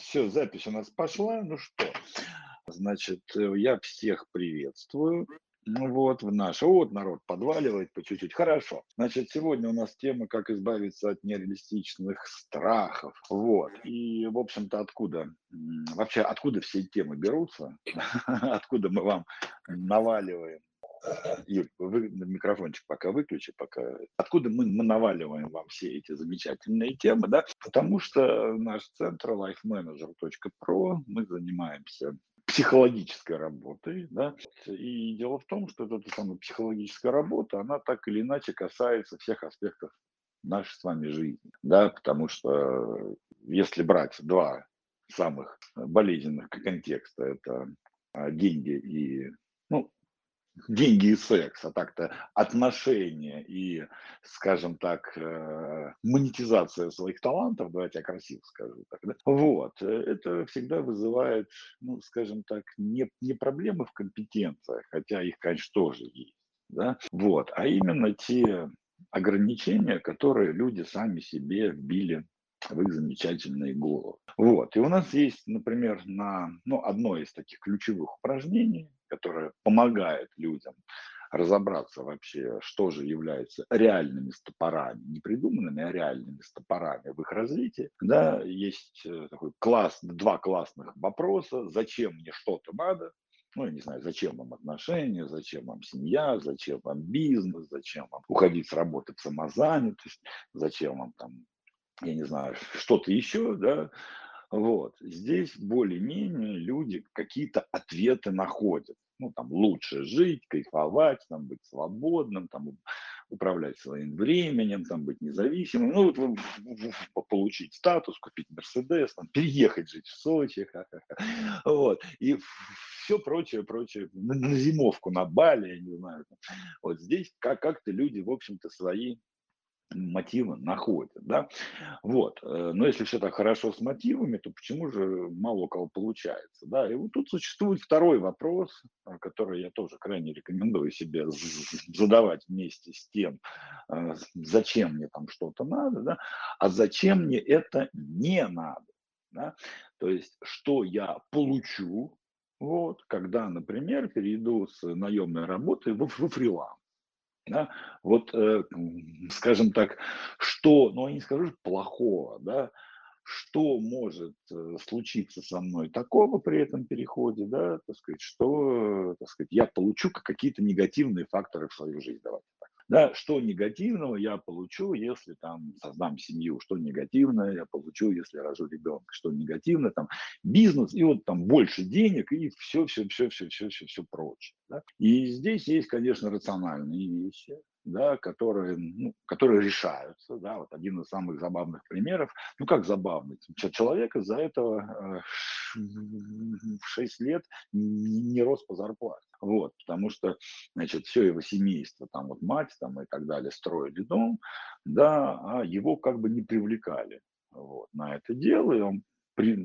все, запись у нас пошла. Ну что, значит, э, я всех приветствую. Ну вот, в наш, вот народ подваливает по чуть-чуть. Хорошо. Значит, сегодня у нас тема, как избавиться от нереалистичных страхов. Вот. И, в общем-то, откуда, вообще, откуда все темы берутся? Откуда мы вам наваливаем Юль, вы микрофончик пока выключи, пока. Откуда мы, мы наваливаем вам все эти замечательные темы, да? Потому что наш центр lifemanager.pro, мы занимаемся психологической работой, да, и дело в том, что эта самая психологическая работа, она так или иначе касается всех аспектов нашей с вами жизни, да, потому что если брать два самых болезненных контекста, это а, деньги и деньги и секс, а так-то отношения и, скажем так, э, монетизация своих талантов, давайте я красиво скажу так, да? вот, э, это всегда вызывает, ну, скажем так, не, не проблемы в компетенциях, хотя их, конечно, тоже есть, да, вот, а именно те ограничения, которые люди сами себе вбили в их замечательные головы. Вот. И у нас есть, например, на, ну, одно из таких ключевых упражнений, которое помогает людям разобраться вообще, что же является реальными стопорами, не придуманными, а реальными стопорами в их развитии. Да, есть э, такой класс, два классных вопроса. Зачем мне что-то надо? ну, я не знаю, зачем вам отношения, зачем вам семья, зачем вам бизнес, зачем вам уходить с работы в самозанятость, зачем вам там я не знаю, что-то еще, да, вот. Здесь более-менее люди какие-то ответы находят. Ну, там, лучше жить, кайфовать, там, быть свободным, там, управлять своим временем, там, быть независимым, ну, вот, получить статус, купить Мерседес, там, переехать жить в Сочи, вот, и все прочее, прочее, на, на зимовку, на Бали, я не знаю. Вот здесь как- как-то люди, в общем-то, свои мотивы находят, да, вот, э, но если все так хорошо с мотивами, то почему же мало у кого получается, да, и вот тут существует второй вопрос, э, который я тоже крайне рекомендую себе задавать вместе с тем, э, зачем мне там что-то надо, да, а зачем мне это не надо, да, то есть что я получу, вот, когда, например, перейду с наемной работы во, во фриланс, да, вот, э, скажем так, что, ну, я не скажу плохого, да, что может э, случиться со мной такого при этом переходе, да, так сказать, что, так сказать, я получу какие-то негативные факторы в свою жизнь, давайте так. Да, что негативного я получу, если там создам семью, что негативное я получу, если рожу ребенка, что негативное, там бизнес, и вот там больше денег, и все, все, все, все, все, все, все прочее. Да? И здесь есть, конечно, рациональные вещи, да, которые, ну, которые решаются. Да, вот один из самых забавных примеров. Ну, как забавный? Человек из-за этого э, в 6 лет не рос по зарплате. Вот, потому что, значит, все его семейство, там вот мать там и так далее, строили дом, да, а его как бы не привлекали вот, на это дело, и он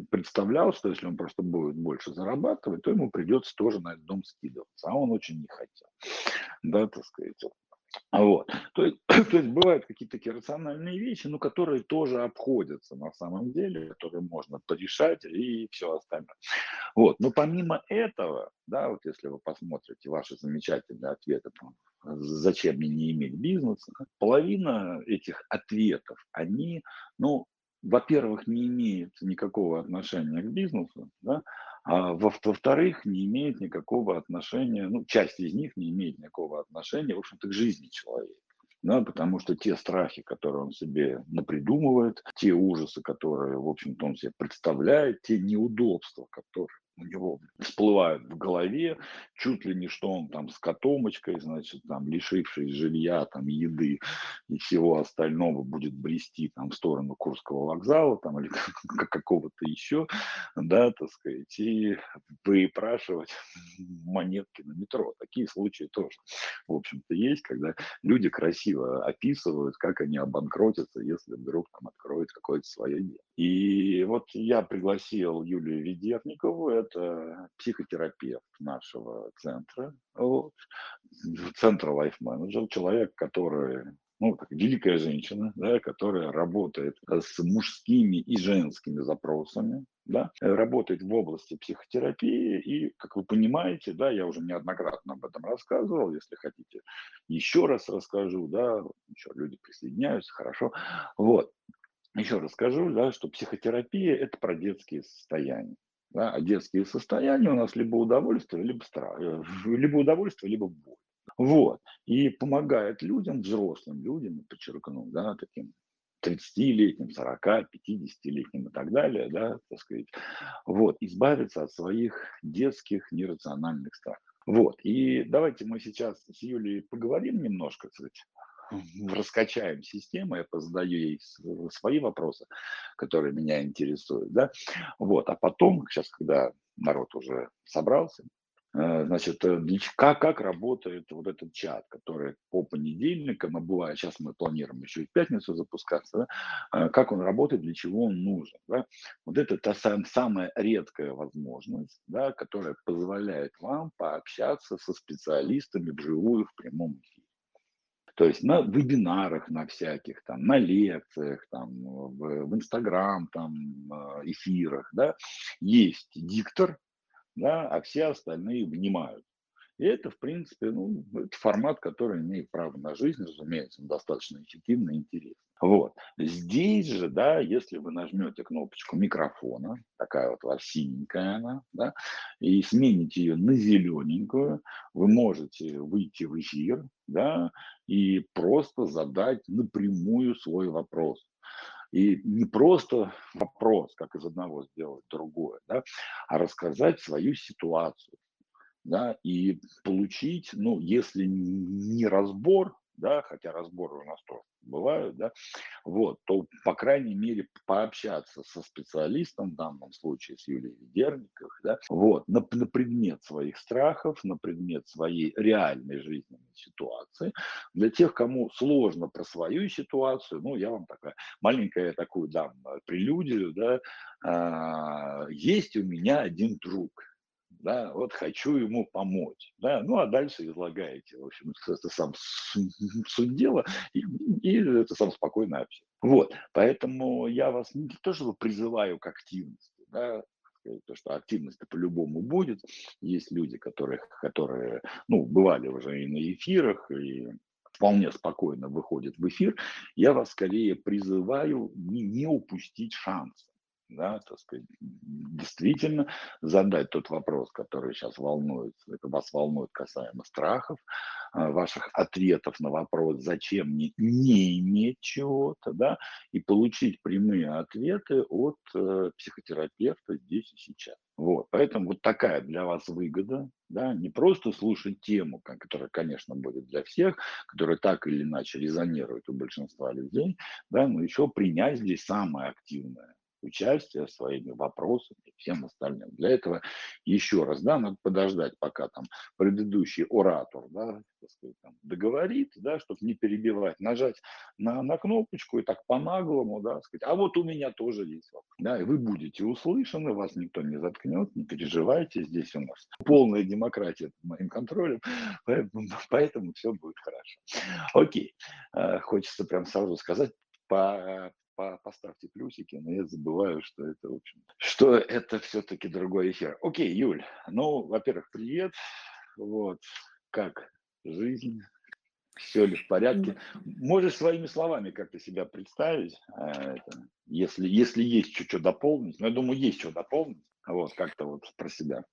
представлял, что если он просто будет больше зарабатывать, то ему придется тоже на этот дом скидываться, а он очень не хотел, да, так сказать, вот. То, есть, то есть бывают какие-то такие рациональные вещи, но которые тоже обходятся на самом деле, которые можно порешать и все остальное. Вот. Но помимо этого, да, вот если вы посмотрите ваши замечательные ответы, зачем мне не иметь бизнеса, половина этих ответов, они, ну, во-первых, не имеют никакого отношения к бизнесу, да, а во-вторых, не имеет никакого отношения, ну, часть из них не имеет никакого отношения, в общем-то, к жизни человека. Да, потому что те страхи, которые он себе напридумывает, те ужасы, которые, в общем-то, он себе представляет, те неудобства, которые у него всплывают в голове, чуть ли не что он там с котомочкой, значит, там, лишившись жилья, там, еды и всего остального, будет брести там в сторону Курского вокзала, там, или какого-то еще, да, так сказать, и выпрашивать монетки на метро. Такие случаи тоже, в общем-то, есть, когда люди красиво описывают, как они обанкротятся, если вдруг там откроют какое-то свое дело. И вот я пригласил Юлию Ведерникову, это психотерапевт нашего центра, вот, центра Life Manager, человек, который ну, так, великая женщина, да, которая работает с мужскими и женскими запросами, да, работает в области психотерапии, и, как вы понимаете, да, я уже неоднократно об этом рассказывал, если хотите, еще раз расскажу, да, еще люди присоединяются, хорошо, вот, еще расскажу, да, что психотерапия– это про детские состояния. Да, а детские состояния у нас либо удовольствие, либо страх, э, либо удовольствие, либо боль. Вот. И помогает людям, взрослым людям, подчеркну, да, таким 30-летним, 40, 50-летним и так далее, да, так сказать, вот, избавиться от своих детских нерациональных страхов. Вот, и давайте мы сейчас с Юлей поговорим немножко, сказать, раскачаем систему, я позадаю ей свои вопросы, которые меня интересуют, да, вот, а потом, сейчас, когда народ уже собрался, Э, значит, э, как, как работает вот этот чат, который по понедельникам, а бывает, сейчас мы планируем еще и в пятницу запускаться, да, э, как он работает, для чего он нужен. Да? Вот это та сам, самая редкая возможность, да, которая позволяет вам пообщаться со специалистами вживую в прямом эфире. То есть на вебинарах, на всяких, там, на лекциях, там, в, в Инстаграм, там, эфирах, да, есть диктор, да, а все остальные внимают. И это, в принципе, ну, это формат, который имеет право на жизнь, разумеется, он достаточно эффективный и интересный. Вот. Здесь же, да, если вы нажмете кнопочку микрофона, такая вот у вас синенькая она, да, и смените ее на зелененькую, вы можете выйти в эфир, да, и просто задать напрямую свой вопрос. И не просто вопрос, как из одного сделать другое, да, а рассказать свою ситуацию, да, и получить, ну, если не разбор, да, хотя разборы у нас тоже бывают, да, вот, то, по крайней мере, пообщаться со специалистом, в данном случае с Юлией Ведерниковой, да, вот, на, на предмет своих страхов, на предмет своей реальной жизненной ситуации. Для тех, кому сложно про свою ситуацию, ну, я вам такая маленькая такую дам прелюдию, да, а, есть у меня один друг, да, вот хочу ему помочь, да, ну а дальше излагаете, в общем, это сам суть дела, и, и это сам спокойно общается. Вот, поэтому я вас не то, что призываю к активности, да, то, что активность по-любому будет. Есть люди, которые, которые, ну, бывали уже и на эфирах, и вполне спокойно выходят в эфир. Я вас скорее призываю не, не упустить шанс да, так сказать, действительно задать тот вопрос, который сейчас волнует, вас волнует касаемо страхов, а, ваших ответов на вопрос, зачем мне не иметь чего-то, да, и получить прямые ответы от э, психотерапевта здесь и сейчас. Вот, поэтому вот такая для вас выгода, да, не просто слушать тему, которая, конечно, будет для всех, которая так или иначе резонирует у большинства людей, да, но еще принять здесь самое активное участие своими вопросами и всем остальным. Для этого еще раз, да, надо подождать, пока там предыдущий оратор, да, там, договорит, да, чтобы не перебивать, нажать на, на кнопочку и так по-наглому, да, сказать, а вот у меня тоже есть вопрос. Да, и вы будете услышаны, вас никто не заткнет, не переживайте, здесь у нас полная демократия под моим контролем, поэтому, поэтому все будет хорошо. Окей, э, хочется прям сразу сказать, по, по, поставьте плюсики, но я забываю, что это, в общем, что это все-таки другой эфир. Окей, Юль, ну, во-первых, привет, вот, как жизнь, все ли в порядке? Можешь своими словами как-то себя представить, э, это, если, если есть что-то дополнить, но я думаю, есть что дополнить, вот, как-то вот про себя.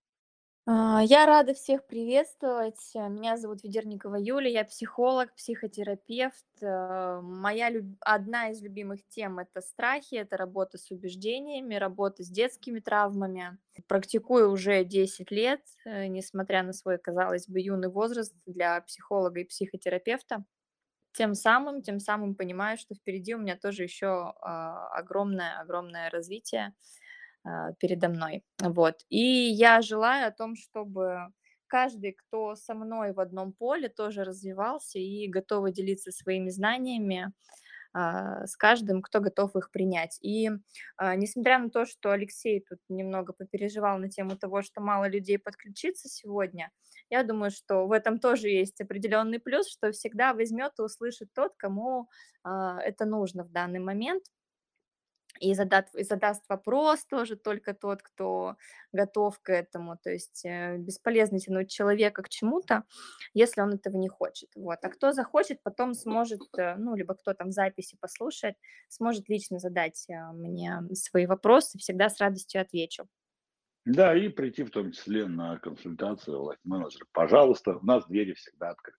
А, я рада всех приветствовать. Меня зовут Ведерникова Юлия, я психолог, психотерапевт. Э, моя люб... одна из любимых тем– это страхи, это работа с убеждениями, работа с детскими травмами. Практикую уже 10 лет, э, несмотря на свой, казалось бы, юный возраст для психолога и психотерапевта. Тем самым, тем самым понимаю, что впереди у меня тоже еще огромное-огромное развитие а, передо мной. Вот. И я желаю о том, чтобы каждый, кто со мной в одном поле, тоже развивался и готовы делиться своими знаниями а, с каждым, кто готов их принять. И а, несмотря на то, что Алексей тут немного попереживал на тему того, что мало людей подключится сегодня, я думаю, что в этом тоже есть определенный плюс, что всегда возьмет и услышит тот, кому это нужно в данный момент – и задат и задаст вопрос тоже только тот, кто готов к этому. То есть, э, бесполезно тянуть человека к чему-то, если он этого не хочет. Вот. А кто захочет, потом сможет, э, ну, либо кто там в записи послушает, сможет лично задать, а, мне свои вопросы, всегда с радостью отвечу. Да, и прийти в том числе на консультацию лайф-менеджера. Пожалуйста, у нас двери всегда открыты.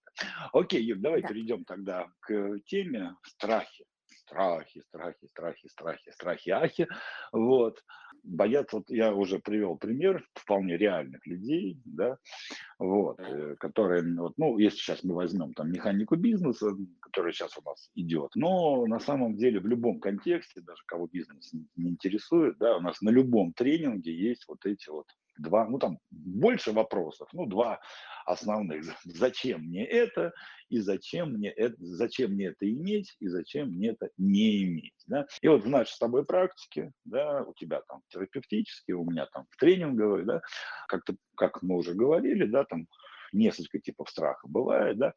Окей, Юр, давай Да. перейдем тогда к теме страхи. Страхи, страхи, страхи, страхи, страхи, ахи. Вот. Боятся, вот я уже привел пример вполне реальных людей, да, вот, э, которые, вот, ну, если сейчас мы возьмем там механику бизнеса, м, которая сейчас у нас идет, но на самом деле в любом контексте, даже кого бизнес не не интересует, да, у нас на любом тренинге есть вот эти вот два, ну там больше вопросов, ну два основных. Зачем мне это и зачем мне это, зачем мне это иметь и зачем мне это не иметь, да? И вот в нашей с тобой практике, да, у тебя там терапевтически, у меня там в тренинговой, да, как-то, как мы уже говорили, да, там несколько типов страха бывает, да.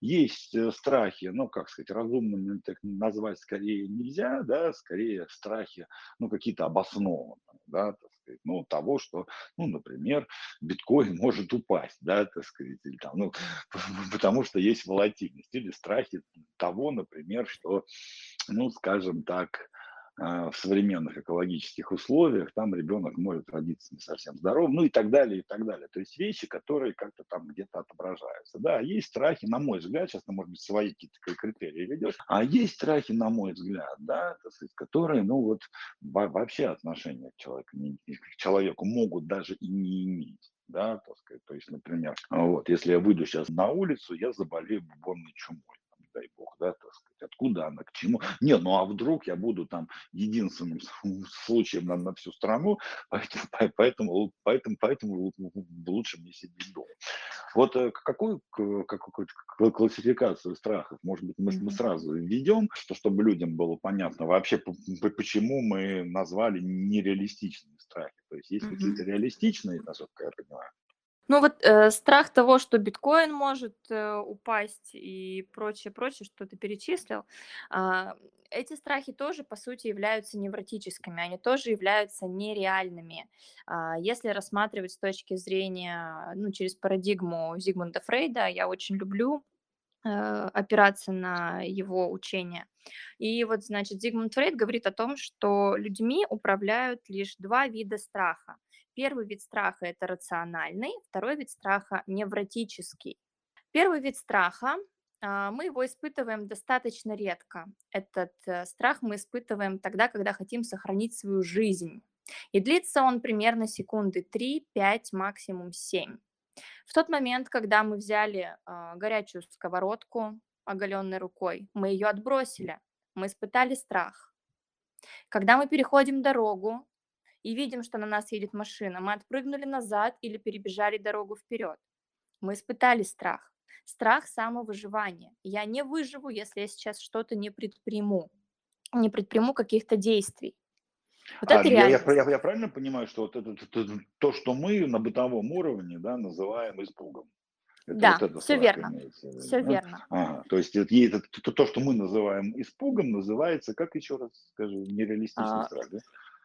Есть э, страхи, ну, как сказать, разумными так назвать скорее нельзя, да, скорее страхи, ну, какие-то обоснованные, да, так сказать, ну, того, что, ну, например, биткоин может упасть, да, так сказать, или там, ну, потому что есть волатильность, или страхи того, например, что, ну, скажем так, в современных экологических условиях, там ребенок может родиться не совсем здоровым, ну и так далее, и так далее. То есть вещи, которые как-то там где-то отображаются. Да, есть страхи, на мой взгляд, сейчас может быть, свои какие-то кри- критерии ведешь, а есть страхи, на мой взгляд, да, сказать, которые, ну вот, во- вообще отношения к человеку, к человеку могут даже и не иметь. Да, так сказать, то есть, например, вот, если я выйду сейчас на улицу, я заболею бубонной чумой, там, дай бог, да, так сказать, откуда она, к чему. Не, ну а вдруг я буду там единственным случаем на, на всю страну, поэтому, по- поэтому, поэтому, поэтому лу- лу- лучше мне сидеть дома. Вот э, какую, какую классификацию страхов, может быть, мы, мы сразу введем, что, чтобы людям было понятно вообще, почему мы назвали нереалистичными страхи. То есть есть какие-то реалистичные, насколько я понимаю. Ну вот, э, страх того, что биткоин может, э, упасть и прочее, прочее, что ты перечислил. А, эти страхи тоже, по сути, являются невротическими, они тоже являются нереальными. А, если рассматривать с точки зрения, ну, через парадигму Зигмунда Фрейда, я очень люблю, э, опираться на его учение. И вот, значит, Зигмунд Фрейд говорит о том, что людьми управляют лишь два вида страха. Первый вид страха– это рациональный, второй вид страха– невротический. Первый вид страха, а, мы его испытываем достаточно редко. Этот э, страх мы испытываем тогда, когда хотим сохранить свою жизнь. И длится он примерно секунды 3-5, максимум 7. В тот момент, когда мы взяли а, горячую сковородку оголенной рукой, мы ее отбросили, мы испытали страх. Когда мы переходим дорогу и видим, что на нас едет машина, мы отпрыгнули назад или перебежали дорогу вперед. Мы испытали страх. Страх самовыживания. Я не выживу, если я сейчас что-то не предприму, не предприму каких-то действий. Вот А это я, я, я- я правильно понимаю, что вот это, это- это то, что мы на бытовом уровне да, называем испугом? Это Да, вот это все верно. имеется Все да? верно. Ага, то есть это, это то, то, что мы называем испугом, называется, как еще раз скажи, нереалистичный А, страх, да?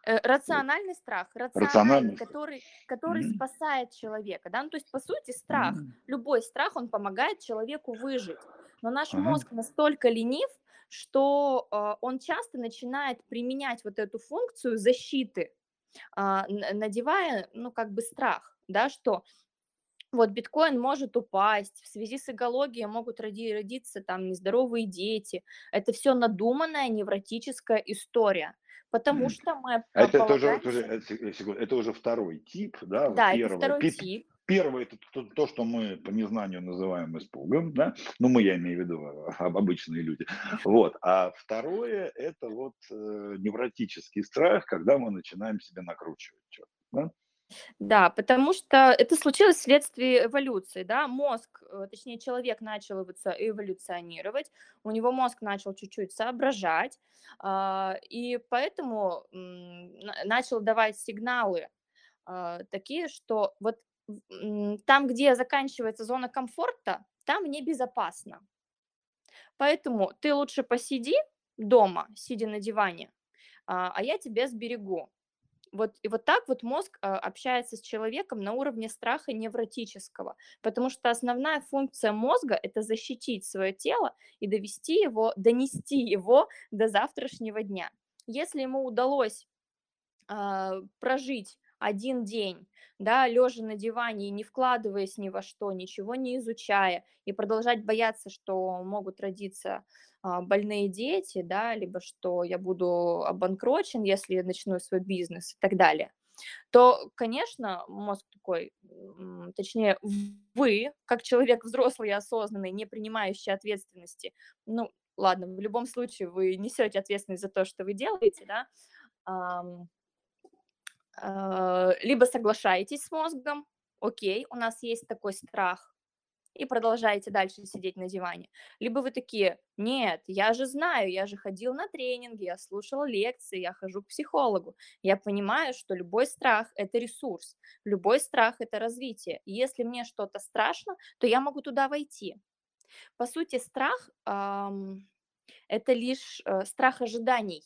Э, Рациональный страх, рациональный, Рациональный который, который Мгм. спасает человека, да, ну, то есть, по сути, страх, М, любой страх, он помогает человеку выжить, но наш Ага. мозг настолько ленив, что э, он часто начинает применять вот эту функцию защиты, н- надевая, ну, как бы страх, да, что вот биткоин может упасть, в связи с экологией могут роди- родиться там нездоровые дети. Это все надуманная невротическая история, потому что мы А Это, по- это, уже, это, полагаемся... уже, это, это уже второй тип, да, Да, это первое. второй тип. Первое это то, то, что мы по незнанию называем испугом, да, ну мы, я имею в виду а, об- обычные люди, вот, а второе это вот э, невротический страх, когда мы начинаем себя накручивать, да? Да, потому что это случилось вследствие эволюции, да, мозг, э, точнее человек начал эволюционировать, у него мозг начал чуть-чуть соображать, а, и поэтому начал давать сигналы а, такие, что вот там, где заканчивается зона комфорта, там небезопасно. Поэтому ты лучше посиди дома, сидя на диване, а, а я тебя сберегу. Вот, и вот так вот мозг а, общается с человеком на уровне страха невротического, потому что основная функция мозга– это защитить свое тело и довести его, донести его до завтрашнего дня. Если ему удалось а, прожить один день, да, лежа на диване и не вкладываясь ни во что, ничего не изучая, и продолжать бояться, что могут родиться а, больные дети, да, либо что я буду обанкрочен, если я начну свой бизнес и так далее, то, конечно, мозг такой, точнее, вы, как человек взрослый и осознанный, не принимающий ответственности, ну, ладно, в любом случае вы несете ответственность за то, что вы делаете, да, либо соглашаетесь с мозгом, окей, у нас есть такой страх, и продолжаете дальше сидеть на диване. Либо вы такие, нет, я же знаю, я же ходил на тренинги, я слушал лекции, я хожу к психологу. Я понимаю, что любой страх – это ресурс, любой страх – это развитие. И если мне что-то страшно, то я могу туда войти. По сути, страх эм, – это лишь э, страх ожиданий.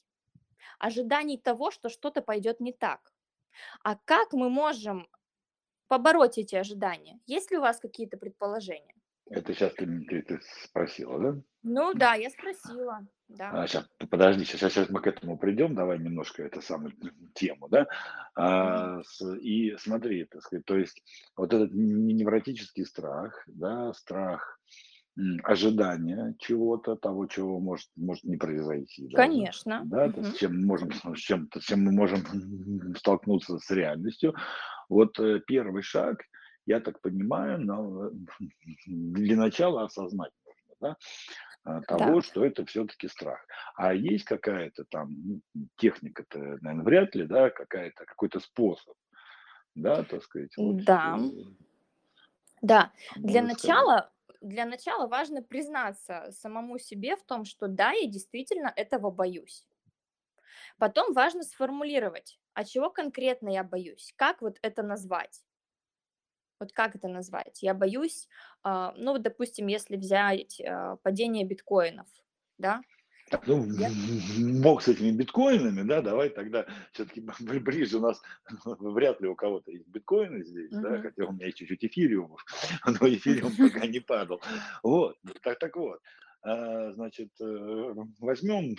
Ожиданий того, что что-то пойдет не так. А как мы можем побороть эти ожидания? Есть ли у вас какие-то предположения? Это сейчас ты, ты, ты спросила, да? Ну да, я спросила. Да. А, сейчас, подожди, сейчас, сейчас мы к этому придем, давай немножко это самую тему, да? А, с, и смотри, так сказать, то есть вот этот невротический страх, да, страх ожидания чего-то, того, чего может, может не произойти. Даже, Конечно. Да, угу. с чем, можем, с, чем, с чем мы можем столкнуться с реальностью. Вот э, первый шаг, я так понимаю, но для начала осознать нужно, да, а, того, да. что это все-таки страх. А есть какая-то там ну, техника-то, наверное, вряд ли, да, какая-то, какой-то способ, да, так сказать. Вот, да. Э, да. Для начала для начала важно признаться самому себе в том, что да, я действительно этого боюсь. Потом важно сформулировать, а чего конкретно я боюсь, как вот это назвать. Вот как это назвать? Я боюсь, а, ну, допустим, если взять а, падение биткоинов, да, ну, Я... бог с этими биткоинами, да, давай тогда все-таки ближе у нас, вряд ли у кого-то есть биткоины здесь, uh-huh. да, хотя у меня есть чуть-чуть эфириумов, но эфириум пока не падал. Вот, так, так вот, значит, э, возьмем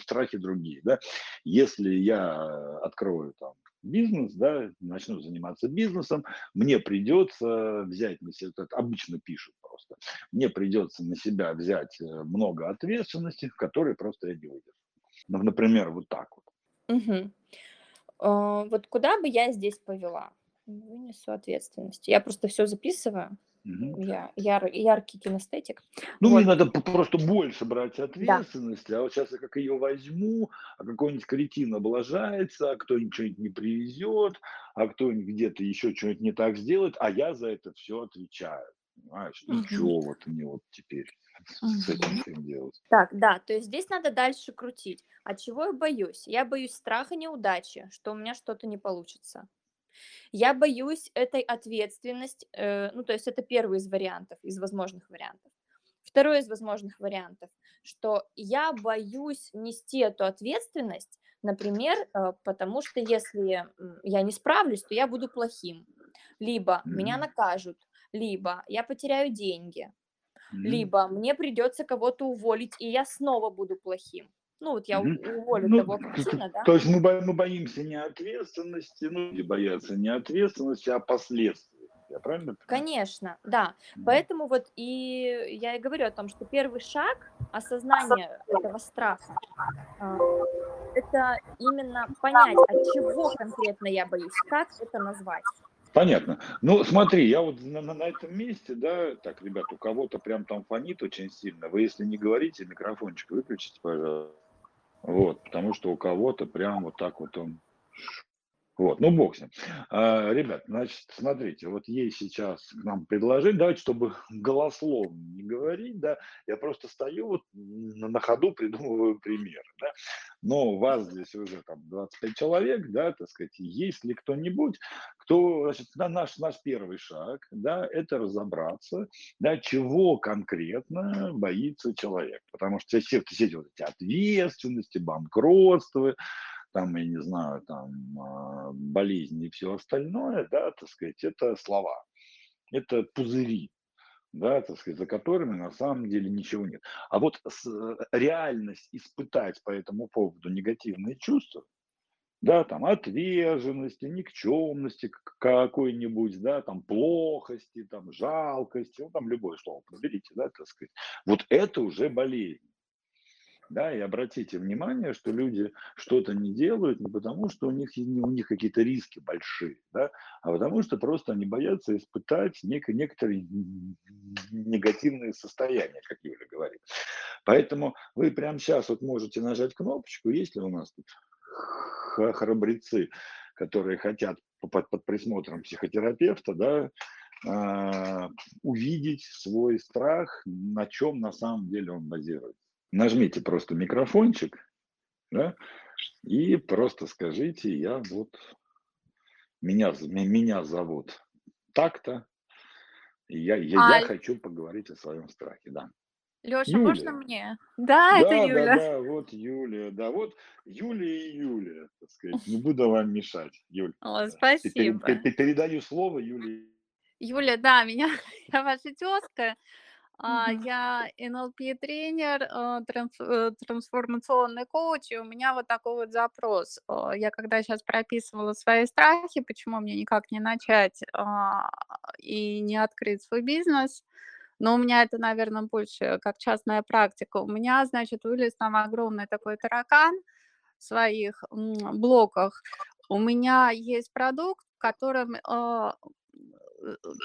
страхи другие, да, если я открою там бизнес, да, начну заниматься бизнесом, мне придется взять на себя, обычно пишут просто, мне придется на себя взять э, много ответственности, которые просто я не выдержу. Ну, например, вот так вот. Угу. Вот куда бы я здесь повела? Вынесу ответственность. Я просто все записываю. Угу. Я яр, яркий кинестетик. Ну, вот. мне надо просто больше брать ответственности, да. а вот сейчас я как ее возьму, а какой-нибудь кретин облажается, а кто-нибудь что-нибудь не привезет, а кто-нибудь где-то еще что-нибудь не так сделает, а я за это все отвечаю. Понимаешь? Угу. И что вот мне вот теперь с этим всем делать? Так, да, то есть здесь надо дальше крутить. А чего я боюсь? Я боюсь страха неудачи, что у меня что-то не получится. Я боюсь этой ответственности, э, ну, то есть это первый из вариантов, из возможных вариантов. Второй из возможных вариантов, что я боюсь нести эту ответственность, например, э, потому что если я не справлюсь, то я буду плохим. Либо mm-hmm. меня накажут, либо я потеряю деньги, mm-hmm. либо мне придется кого-то уволить, и я снова буду плохим. Ну, вот я уволю ну, того кретина, да? То есть мы, мы боимся не ответственности, ну, люди боятся не ответственности, а последствий. Я правильно понимаю? Конечно, да. Mm. Поэтому вот и я и говорю о том, что первый шаг осознания этого страха а, это именно понять, от чего конкретно я боюсь, как это назвать. Понятно. Ну, смотри, я вот на, на, на этом месте, да, так, ребят, у кого-то прям там фонит очень сильно. Вы, если не говорите, микрофончик выключите, пожалуйста. Вот, потому что у кого-то прям вот так вот он Вот, ну бог с ним. А, ребят, значит, смотрите, вот есть сейчас к нам предложение, давайте, чтобы голословно не говорить, да, я просто стою вот на, на ходу придумываю примеры, да, но вас здесь уже там 25 человек, да, так сказать, есть ли кто-нибудь, кто, значит, на наш, наш первый шаг, да, это разобраться, да, чего конкретно боится человек, потому что все, все эти вот эти ответственности, банкротства, там, я не знаю, там, а, болезни и все остальное, да, так сказать, это слова, это пузыри, да, так сказать, за которыми на самом деле ничего нет. А вот э, реальность испытать по этому поводу негативные чувства, да, там, отверженности, никчемности какой-нибудь, да, там, плохости, там, жалкости, ну, там, любое слово подберите, да, так сказать. Вот это уже болезнь. Да, и обратите внимание, что люди что-то не делают не потому, что у них, у них какие-то риски большие, да, а потому что просто они боятся испытать нек- некоторые негативные состояния, как Юля говорит. Поэтому вы прямо сейчас вот можете нажать кнопочку, есть ли у нас тут храбрецы, которые хотят под, под присмотром психотерапевта, да, э, увидеть свой страх, на чем на самом деле он базируется нажмите просто микрофончик, да, и просто скажите, я вот, меня, меня зовут так-то, и я, я, А, я хочу поговорить о своем страхе, да. Можно Юлия. мне? Да, это Да, да, Юля. да, вот Юлия, да, вот Юлия и Юлия, так сказать, не буду вам мешать, Юль. О, э, спасибо. пе- пе- Передаю слово Юлии. Юля, да, меня, я ваша тезка. А. Я NLP-тренер, а, э, трансформационный коуч, и у меня вот такой вот запрос. А, Я когда сейчас прописывала свои страхи, почему мне никак не начать и не открыть свой бизнес, но у меня это, наверное, больше как частная практика. У меня, значит, вылез там огромный такой таракан в своих блоках. У меня есть продукт, э,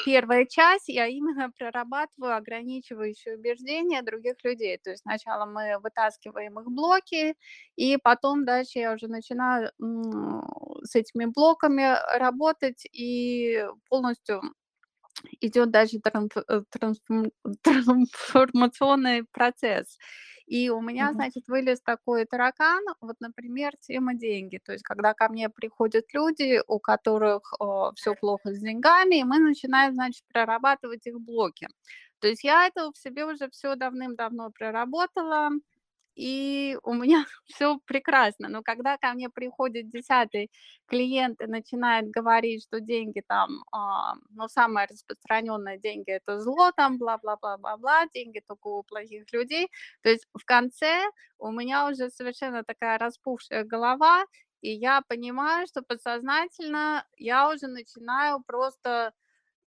первая часть, я именно прорабатываю ограничивающие убеждения других людей. То есть сначала мы вытаскиваем их блоки, и потом дальше я уже начинаю с этими блоками работать и полностью идет дальше э, трансформ- трансформационный процесс. И у меня, Мгм. значит, вылез такой таракан, вот, например, тема деньги. То есть, когда ко мне приходят люди, у которых все плохо с деньгами, и мы начинаем, значит, прорабатывать их блоки. То есть я это в себе уже все давным-давно проработала, и у меня все прекрасно. Но когда ко мне приходит десятый клиент и начинает говорить, что деньги там, а, ну, самое распространенное деньги это зло, там, бла-бла-бла-бла-бла, деньги только у плохих людей. То есть в конце у меня уже совершенно такая распухшая голова, и я понимаю, что подсознательно я уже начинаю просто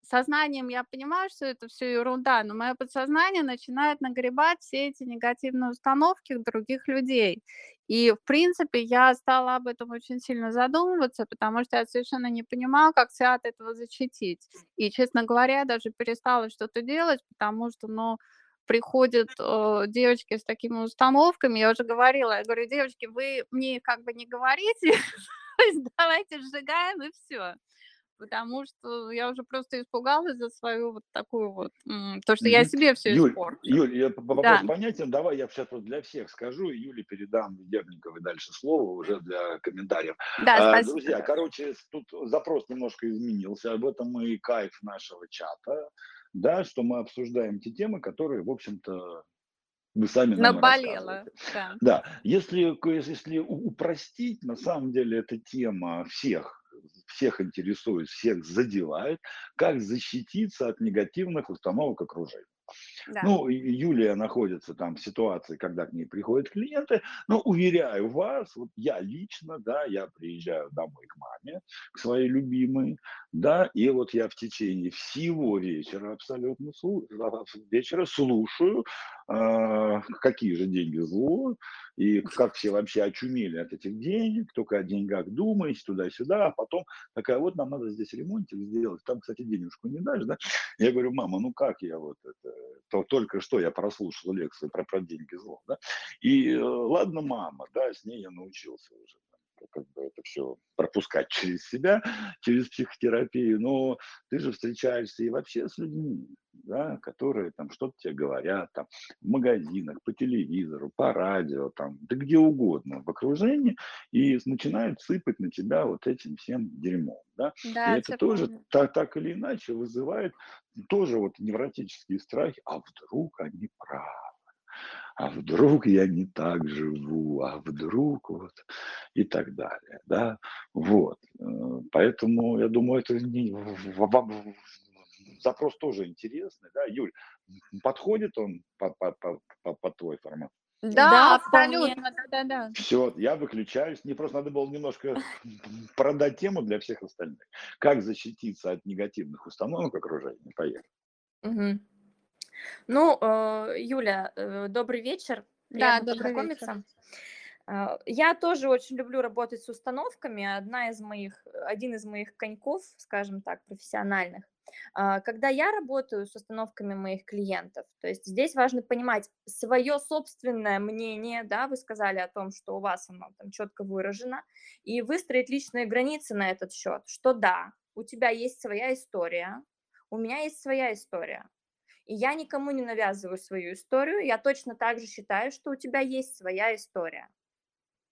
сознанием я понимаю, что это все ерунда, но мое подсознание начинает нагребать все эти негативные установки других людей. И, в принципе, я стала об этом очень сильно задумываться, потому что я совершенно не понимала, как себя от этого защитить. И, честно говоря, я даже перестала что-то делать, потому что, ну, приходят э, девочки с такими установками, я уже говорила, я говорю, девочки, вы мне как бы не говорите, давайте сжигаем и все потому что я уже просто испугалась за свою вот такую вот, то, что я себе все Юль, испорчу. Юль, я по- Да, вопрос понятен. Давай я сейчас вот для всех скажу, и Юле передам Ведерниковой дальше слово уже для комментариев. да, А, спасибо. Друзья, короче, тут запрос немножко изменился. Об этом и кайф нашего чата, да, что мы обсуждаем те темы, которые, в общем-то, вы сами нам Наболела, да. Да, если, если упростить, на самом деле эта тема всех, всех интересует, всех задевает, как защититься от негативных установок окружения. Да. Ну, Юлия находится там в ситуации, когда к ней приходят клиенты, но уверяю вас, вот я лично, да, я приезжаю домой к маме, к своей любимой, да, и вот я в течение всего вечера абсолютно слу- а, вечера слушаю, а, какие же деньги зло, и как все вообще очумели от этих денег, только о деньгах думаете, туда-сюда, а потом такая, вот нам надо здесь ремонтик сделать, там, кстати, денежку не дашь, да? Я говорю, мама, ну как я вот это, то только что я прослушал лекцию про, про деньги зло, да? И э, ладно, мама, да, с ней я научился уже. Как бы это все пропускать через себя, через психотерапию, но ты же встречаешься и вообще с людьми, да, которые там что-то тебе говорят, там, в магазинах, по телевизору, по радио, там, да где угодно в окружении, и начинают сыпать на тебя вот этим всем дерьмом, да. Да, и это тоже так, так или иначе вызывает тоже вот невротические страхи, а вдруг они правы а вдруг я не так живу, а вдруг вот и так далее, да, вот, э, поэтому я думаю, это не, вам запрос тоже интересный, да, Юль, подходит он по, по, по, по, по твой формат? Да, да абсолютно, да, да, да. Все, я выключаюсь. Мне просто надо было немножко продать тему для всех остальных. Как защититься от негативных установок окружения? Поехали. Угу. Ну, э, Юля, э, добрый вечер. Да, добрый вечер. Э, я тоже очень люблю работать с установками. Одна из моих, один из моих коньков, скажем так, профессиональных. Когда я работаю с установками моих клиентов, то есть здесь важно понимать свое собственное мнение, да, вы сказали о том, что у вас оно там четко выражено, и выстроить личные границы на этот счет, что да, у тебя есть своя история, у меня есть своя история. И я никому не навязываю свою историю, я точно так же считаю, что у тебя есть своя история.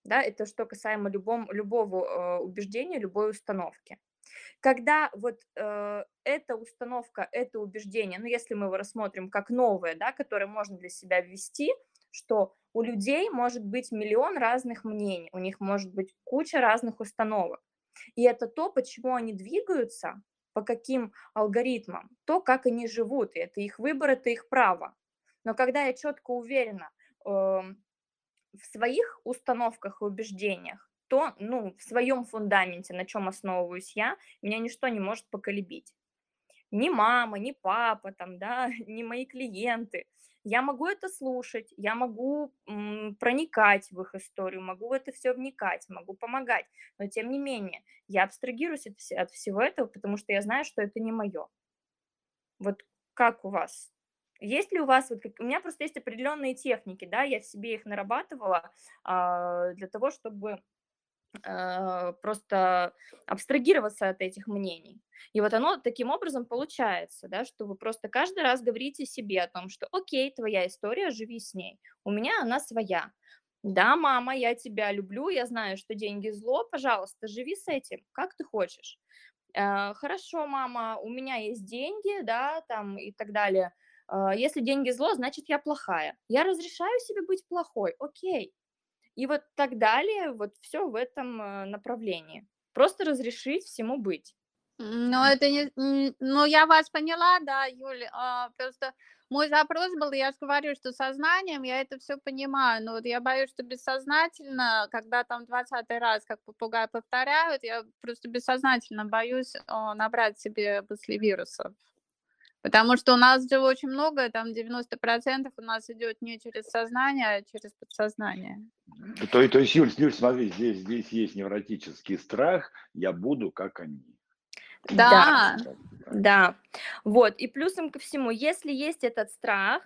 Да, это что касаемо любом, любого э, убеждения, любой установки. Когда вот э, эта установка, это убеждение, ну если мы его рассмотрим как новое, да, которое можно для себя ввести, что у людей может быть миллион разных мнений, у них может быть куча разных установок. И это то, почему они двигаются, по каким алгоритмам, то, как они живут, и это их выбор, это их право. Но когда я четко уверена э, в своих установках и убеждениях, то, ну, в своем фундаменте, на чем основываюсь я, меня ничто не может поколебить. Ни мама, ни папа, там, да, ни мои клиенты. Я могу это слушать, я могу м, проникать в их историю, могу в это все вникать, могу помогать, но тем не менее я абстрагируюсь от, от всего этого, потому что я знаю, что это не мое. Вот как у вас? Есть ли у вас, вот, у меня просто есть определенные техники, да, я в себе их нарабатывала а, для того, чтобы просто абстрагироваться от этих мнений. И вот оно таким образом получается, да, что вы просто каждый раз говорите себе о том, что окей, твоя история, живи с ней, у меня она своя. Да, мама, я тебя люблю, я знаю, что деньги зло, пожалуйста, живи с этим, как ты хочешь. Э, хорошо, мама, у меня есть деньги, да, там и так далее. Э, если деньги зло, значит я плохая. Я разрешаю себе быть плохой, окей. И вот так далее, вот все в этом э, направлении. Просто разрешить всему быть. Ну, это не... Ну, я вас поняла, да, Юля. А, просто мой запрос был, я же говорю, что сознанием я это все понимаю, но вот я боюсь, что бессознательно, когда там 20 раз, как попугай повторяют, я просто бессознательно боюсь о, набрать себе мысли вирусов. Потому что у нас же очень много, там 90% у нас идет не через сознание, а через подсознание. То, то есть, Юль, Юль, смотри, здесь, здесь есть невротический страх, я буду как они. Да. да, да. Вот, и плюсом ко всему, если есть этот страх,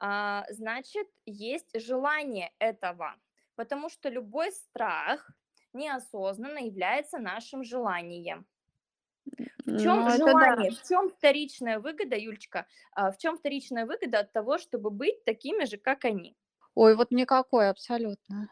а, значит, есть желание этого, потому что любой страх неосознанно является нашим желанием. В чем ну, желание, да. в чем вторичная выгода, Юлечка, а, в чем вторичная выгода от того, чтобы быть такими же, как они? Ой, вот никакой абсолютно.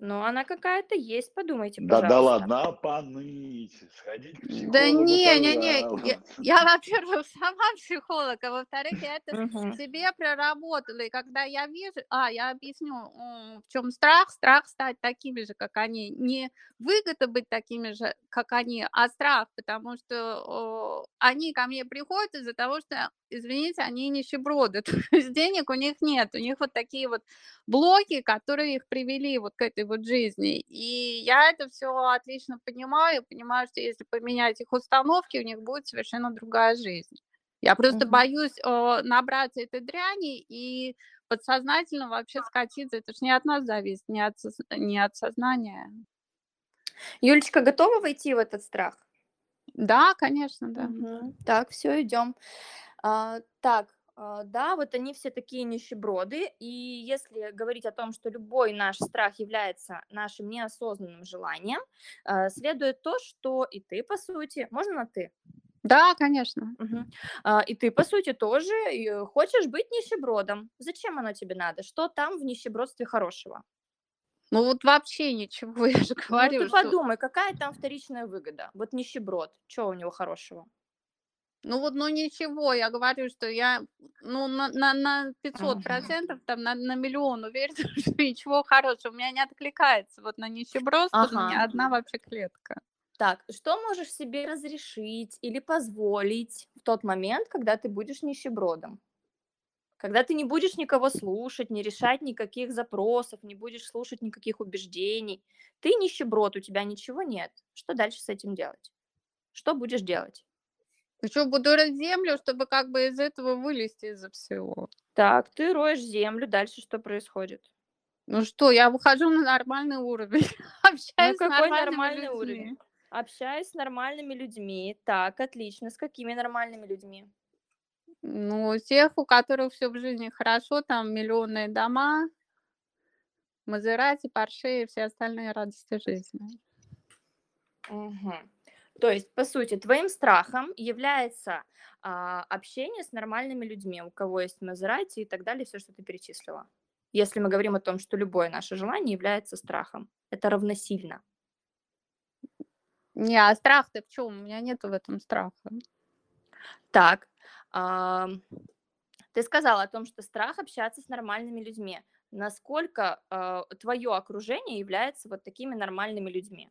Но она какая-то есть, подумайте, Да, да ладно, а поныть, сходить к психологу. Да не, не, не, я, я, во-первых, сама психолог, а во-вторых, я это себе проработала, и когда я вижу, а, я объясню, в чем страх, страх стать такими же, как они, не выгода быть такими же, как они, а страх, потому что они ко мне приходят из-за того, что извините, они нищеброды, то есть денег у них нет, у них вот такие вот блоки, которые их привели вот к этой вот жизни. И я это все отлично понимаю, понимаю, что если поменять их установки, у них будет совершенно другая жизнь. Я просто угу. боюсь э, набраться этой дряни и подсознательно вообще скатиться. Это же не от нас зависит, не от, не от сознания. Юлечка, готова войти в этот страх? Да, конечно, да. Угу. Так, все, идем. А, так, да, вот они все такие нищеброды, и если говорить о том, что любой наш страх является нашим неосознанным желанием, а, следует то, что и ты, по сути, можно на ты? Да, конечно. А, И ты, по сути, тоже э, хочешь быть нищебродом. Зачем оно тебе надо? Что там в нищебродстве хорошего? Ну вот вообще ничего, я же Ну, говорю, ты что... подумай, какая там вторичная выгода? Вот нищеброд, что у него хорошего? Ну вот, ну ничего, я говорю, что я, ну, на, на, на 500 Мгм. процентов, там, на, на миллион уверена, что ничего хорошего. У меня не откликается вот на нищебродство, у меня Ага. одна вообще клетка. Так, что можешь себе разрешить или позволить в тот момент, когда ты будешь нищебродом? Когда ты не будешь никого слушать, не решать никаких запросов, не будешь слушать никаких убеждений. Ты нищеброд, у тебя ничего нет. Что дальше с этим делать? Что будешь делать? Еще буду рыть землю, чтобы как бы из этого вылезти из-за всего. Так, ты роешь землю, дальше что происходит? Ну что, я выхожу на нормальный уровень, общаюсь Ну с какой нормальными нормальный людьми. уровень? Общаюсь с нормальными людьми. Так, отлично. С какими нормальными людьми? Ну, тех, у которых все в жизни хорошо, там миллионные дома, Мазерати, Порше и все остальные радости жизни. Мгм. То есть, по сути, твоим страхом является а, общение с нормальными людьми, у кого есть Мазерати и так далее, все, что ты перечислила. Если мы говорим о том, что любое наше желание является страхом, это равносильно. Не, а страх-то в чем? У меня нету в этом страха. Так, ам, ты сказала о том, что страх общаться с нормальными людьми. Насколько твое окружение является вот такими нормальными людьми?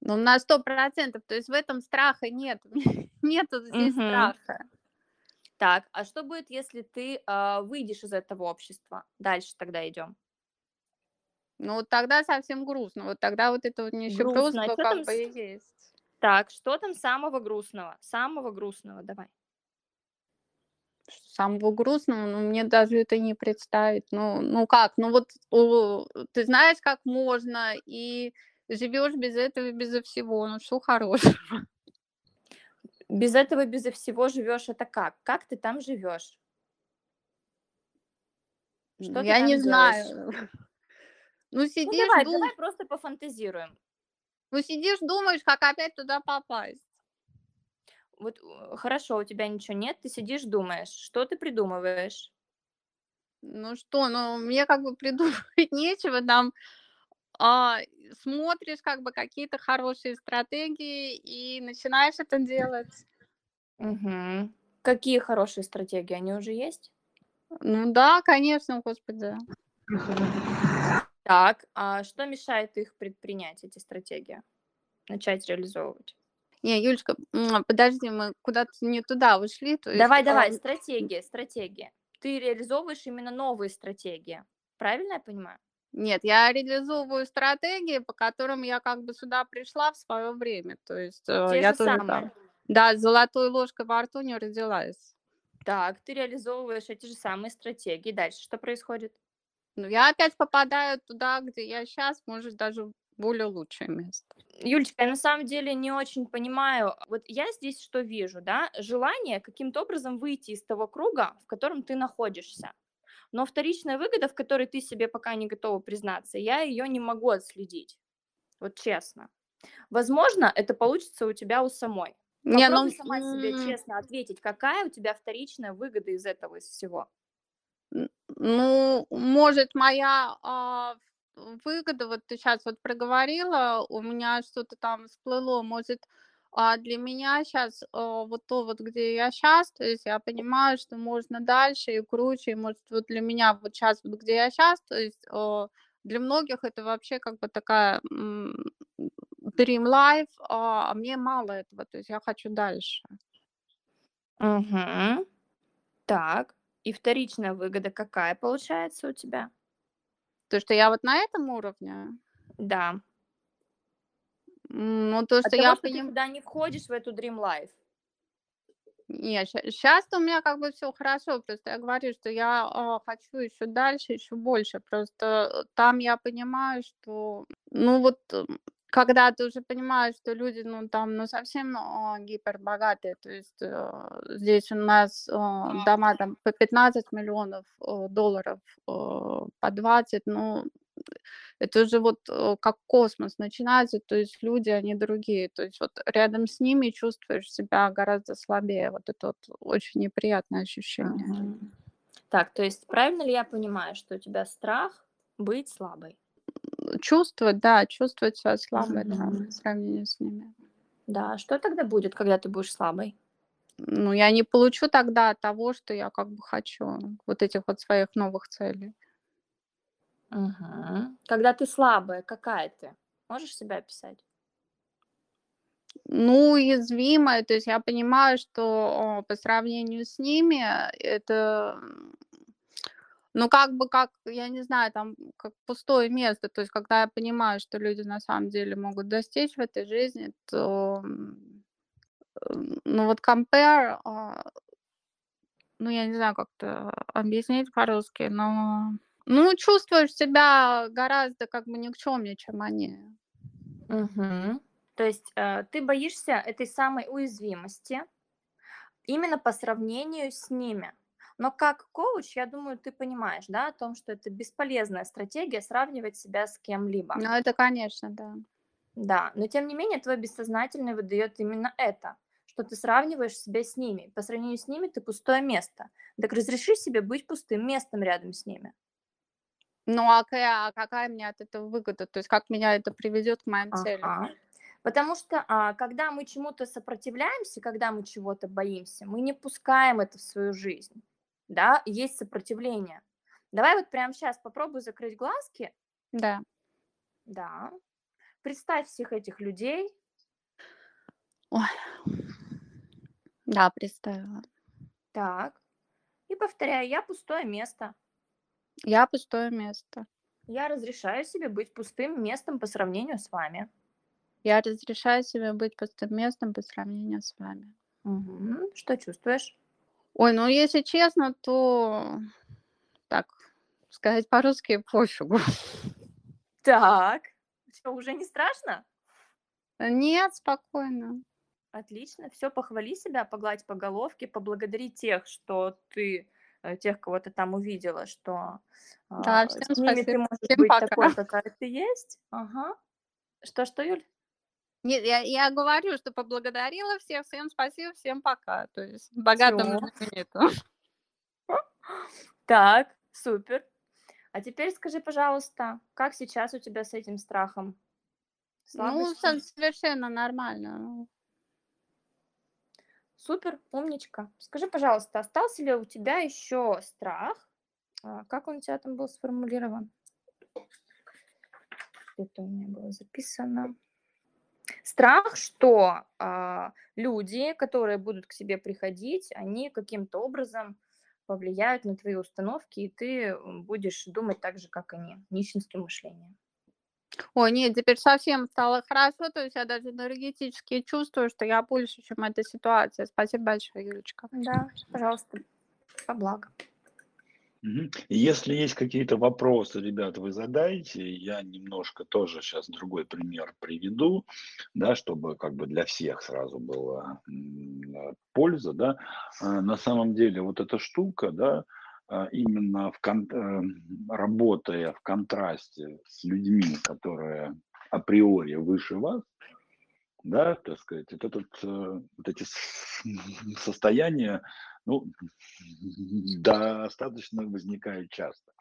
Ну, на сто процентов. То есть в этом страха нет. Нету здесь Мгм. страха. Так, а что будет, если ты а, выйдешь из этого общества? Дальше тогда идем. Ну, вот тогда совсем грустно. Вот тогда вот это вот Грустно. А нищебродство чё как там бы с- и есть. Так, что там самого грустного? Самого грустного, давай. Самого грустного, ну, мне даже это не представить. Ну, ну как, ну вот о, ты знаешь, как можно, и живешь без этого, безо всего. Ну, что хорошего. Без этого, безо всего живешь это как? Как ты там живешь? Что Ну, я не делаешь? знаю. Ну, Ну сидишь, давай, дум- давай просто пофантазируем. ну, сидишь, думаешь, как опять туда попасть. Вот э, хорошо, у тебя ничего нет, ты сидишь, думаешь, что ты придумываешь? Ну что, ну мне как бы придумывать нечего, там смотришь как бы какие-то хорошие стратегии и начинаешь это делать. Мгм. Какие хорошие стратегии? Они уже есть? Ну да, конечно, господи. Так, а что мешает их предпринять, эти стратегии? Начать реализовывать? Не, Юлечка, подожди, мы куда-то не туда ушли. То есть, Давай, а, давай, стратегия, стратегия. Ты реализовываешь именно новые стратегии. Правильно я понимаю? Нет, я реализовываю стратегии, по которым я как бы сюда пришла в свое время. То есть э, Те я же тоже самые. там, да, с золотой ложкой во рту не родилась. Так, ты реализовываешь эти же самые стратегии. Дальше что происходит? Ну, я опять попадаю туда, где я сейчас, может, даже более лучшее место. Юлечка, я на самом деле не очень понимаю. Вот я здесь что вижу, да? Желание каким-то образом выйти из того круга, в котором ты находишься. Но вторичная выгода, в которой ты себе пока не готова признаться, я ее не могу отследить. Вот честно. Возможно, это получится у тебя у самой. Не, ну, Попробуй сама себе честно ответить, какая у тебя вторичная выгода из этого, из всего. Ну, может, моя а, выгода, вот ты сейчас вот проговорила, у меня что-то там всплыло, может, а для меня сейчас вот то вот, где я сейчас, то есть я понимаю, что можно дальше и круче, и может, вот для меня вот сейчас вот, где я сейчас, то есть а, для многих это вообще как бы такая dream life, а мне мало этого, то есть я хочу дальше. Угу. Так. И вторичная выгода какая получается у тебя? То, что я вот на этом уровне, Да. Ну, то, От что того, я что ты туда не входишь в эту dream life. Нет, сейчас у меня как бы все хорошо, просто я говорю, что я а, хочу еще дальше, еще больше. Просто э, там я понимаю, что, ну вот, м, когда ты уже понимаешь, что люди, ну, там, ну, совсем а, гипербогатые, то есть э, здесь у нас э, дома там по 15 миллионов э, долларов, э, по 20, ну, это уже вот э, как космос начинается, то есть люди, они другие, то есть вот рядом с ними чувствуешь себя гораздо слабее, вот это вот очень неприятное ощущение. Мгм. Так, то есть правильно ли я понимаю, что у тебя страх быть слабой? Чувствовать, да, чувствовать себя слабой, да, Мгм. по сравнению с ними. Да, что тогда будет, когда ты будешь слабой? Ну, я не получу тогда того, что я как бы хочу, вот этих вот своих новых целей. Мгм. Когда ты слабая, какая ты? Можешь себя описать? Ну, уязвимая, то есть я понимаю, что о, по сравнению с ними это, ну, как бы, как, я не знаю, там, как пустое место, то есть когда я понимаю, что люди на самом деле могут достичь в этой жизни, то, ну, вот compare, а, ну, я не знаю, как это объяснить по-русски, но, ну, чувствуешь себя гораздо как бы никчемнее, чем они. Мгм. То есть э, ты боишься этой самой уязвимости именно по сравнению с ними. Но как коуч, я думаю, ты понимаешь, да, о том, что это бесполезная стратегия сравнивать себя с кем-либо. Ну, это, конечно, да. Да, но тем не менее твой бессознательный выдает именно это, что ты сравниваешь себя с ними. По сравнению с ними ты пустое место. Так разреши себе быть пустым местом рядом с ними. Ну, а какая, а какая мне от этого выгода? То есть как меня это приведет к моим целям? Ага. Потому что а, когда мы чему-то сопротивляемся, когда мы чего-то боимся, мы не пускаем это в свою жизнь. Да, есть сопротивление. Давай вот прямо сейчас попробуй закрыть глазки. Да. Да. Представь всех этих людей. Ой. Да, представила. Так. И повторяй, я пустое место. Я пустое место. Я разрешаю себе быть пустым местом по сравнению с вами. Я разрешаю себе быть пустым местом по сравнению с вами. Мгм. Что чувствуешь? Ой, ну если честно, то так сказать по-русски пофигу. Так. Что, уже не страшно? Нет, спокойно. Отлично. Все, похвали себя, погладь по головке, поблагодари тех, что ты, тех, кого ты там увидела, что Да, а, всем с ними ты спасибо. можешь Всем быть пока. такой, какая ты есть. Ага. Что, что, Юль? Нет, я, я говорю, что поблагодарила всех, всем спасибо, всем пока. То есть Всё. знаменитым. Так, супер. А теперь скажи, пожалуйста, как сейчас у тебя с этим страхом? Ну, Слабостью? со- совершенно нормально. Супер, умничка. Скажи, пожалуйста, остался ли у тебя еще страх? А, Как он у тебя там был сформулирован? Это у меня было записано. Страх, что а, люди, которые будут к себе приходить, они каким-то образом повлияют на твои установки, и ты будешь думать так же, как они, нищенским мышлением. Ой, нет, теперь совсем стало хорошо, то есть я даже энергетически чувствую, что я больше, чем эта ситуация. Спасибо большое, Юлечка. Да, пожалуйста, по благу. Мгм. Если есть какие-то вопросы, ребята, вы задайте. Я немножко тоже сейчас другой пример приведу, да, чтобы как бы для всех сразу была польза, да. А, На самом деле вот эта штука, да, именно в кон- э, работая в контрасте с людьми, которые априори выше вас, да, так сказать, вот, этот, э, вот эти состояния, ну, достаточно возникают часто.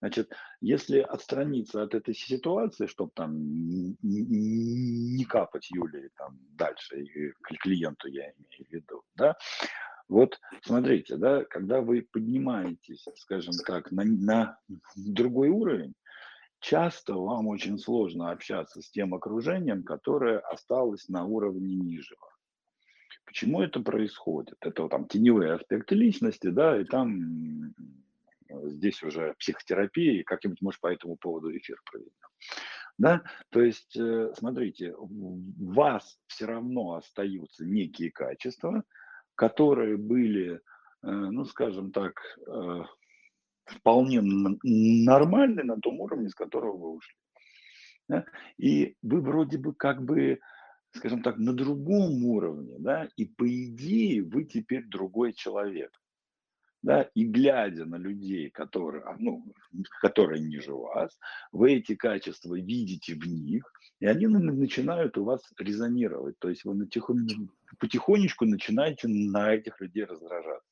Значит, если отстраниться от этой ситуации, чтобы там не капать Юлии там дальше, и клиенту я имею в виду, да, вот смотрите, да, когда вы поднимаетесь, скажем так, на, на другой уровень, часто вам очень сложно общаться с тем окружением, которое осталось на уровне ниже. Почему это происходит? Это там теневые аспекты личности, да, и там м, здесь уже психотерапия, и как-нибудь, может, по этому поводу эфир проведем. Да? То есть, э, смотрите, в вас все равно остаются некие качества, которые были, э, ну, скажем так, э, вполне нормальны на том уровне, с которого вы ушли. Да? И вы вроде бы как бы, скажем так, на другом уровне, да, и по идее вы теперь другой человек да, и глядя на людей, которые, а, ну, которые ниже вас, вы эти качества видите в них, и они начинают у вас резонировать. То есть вы потихонечку начинаете на этих людей раздражаться.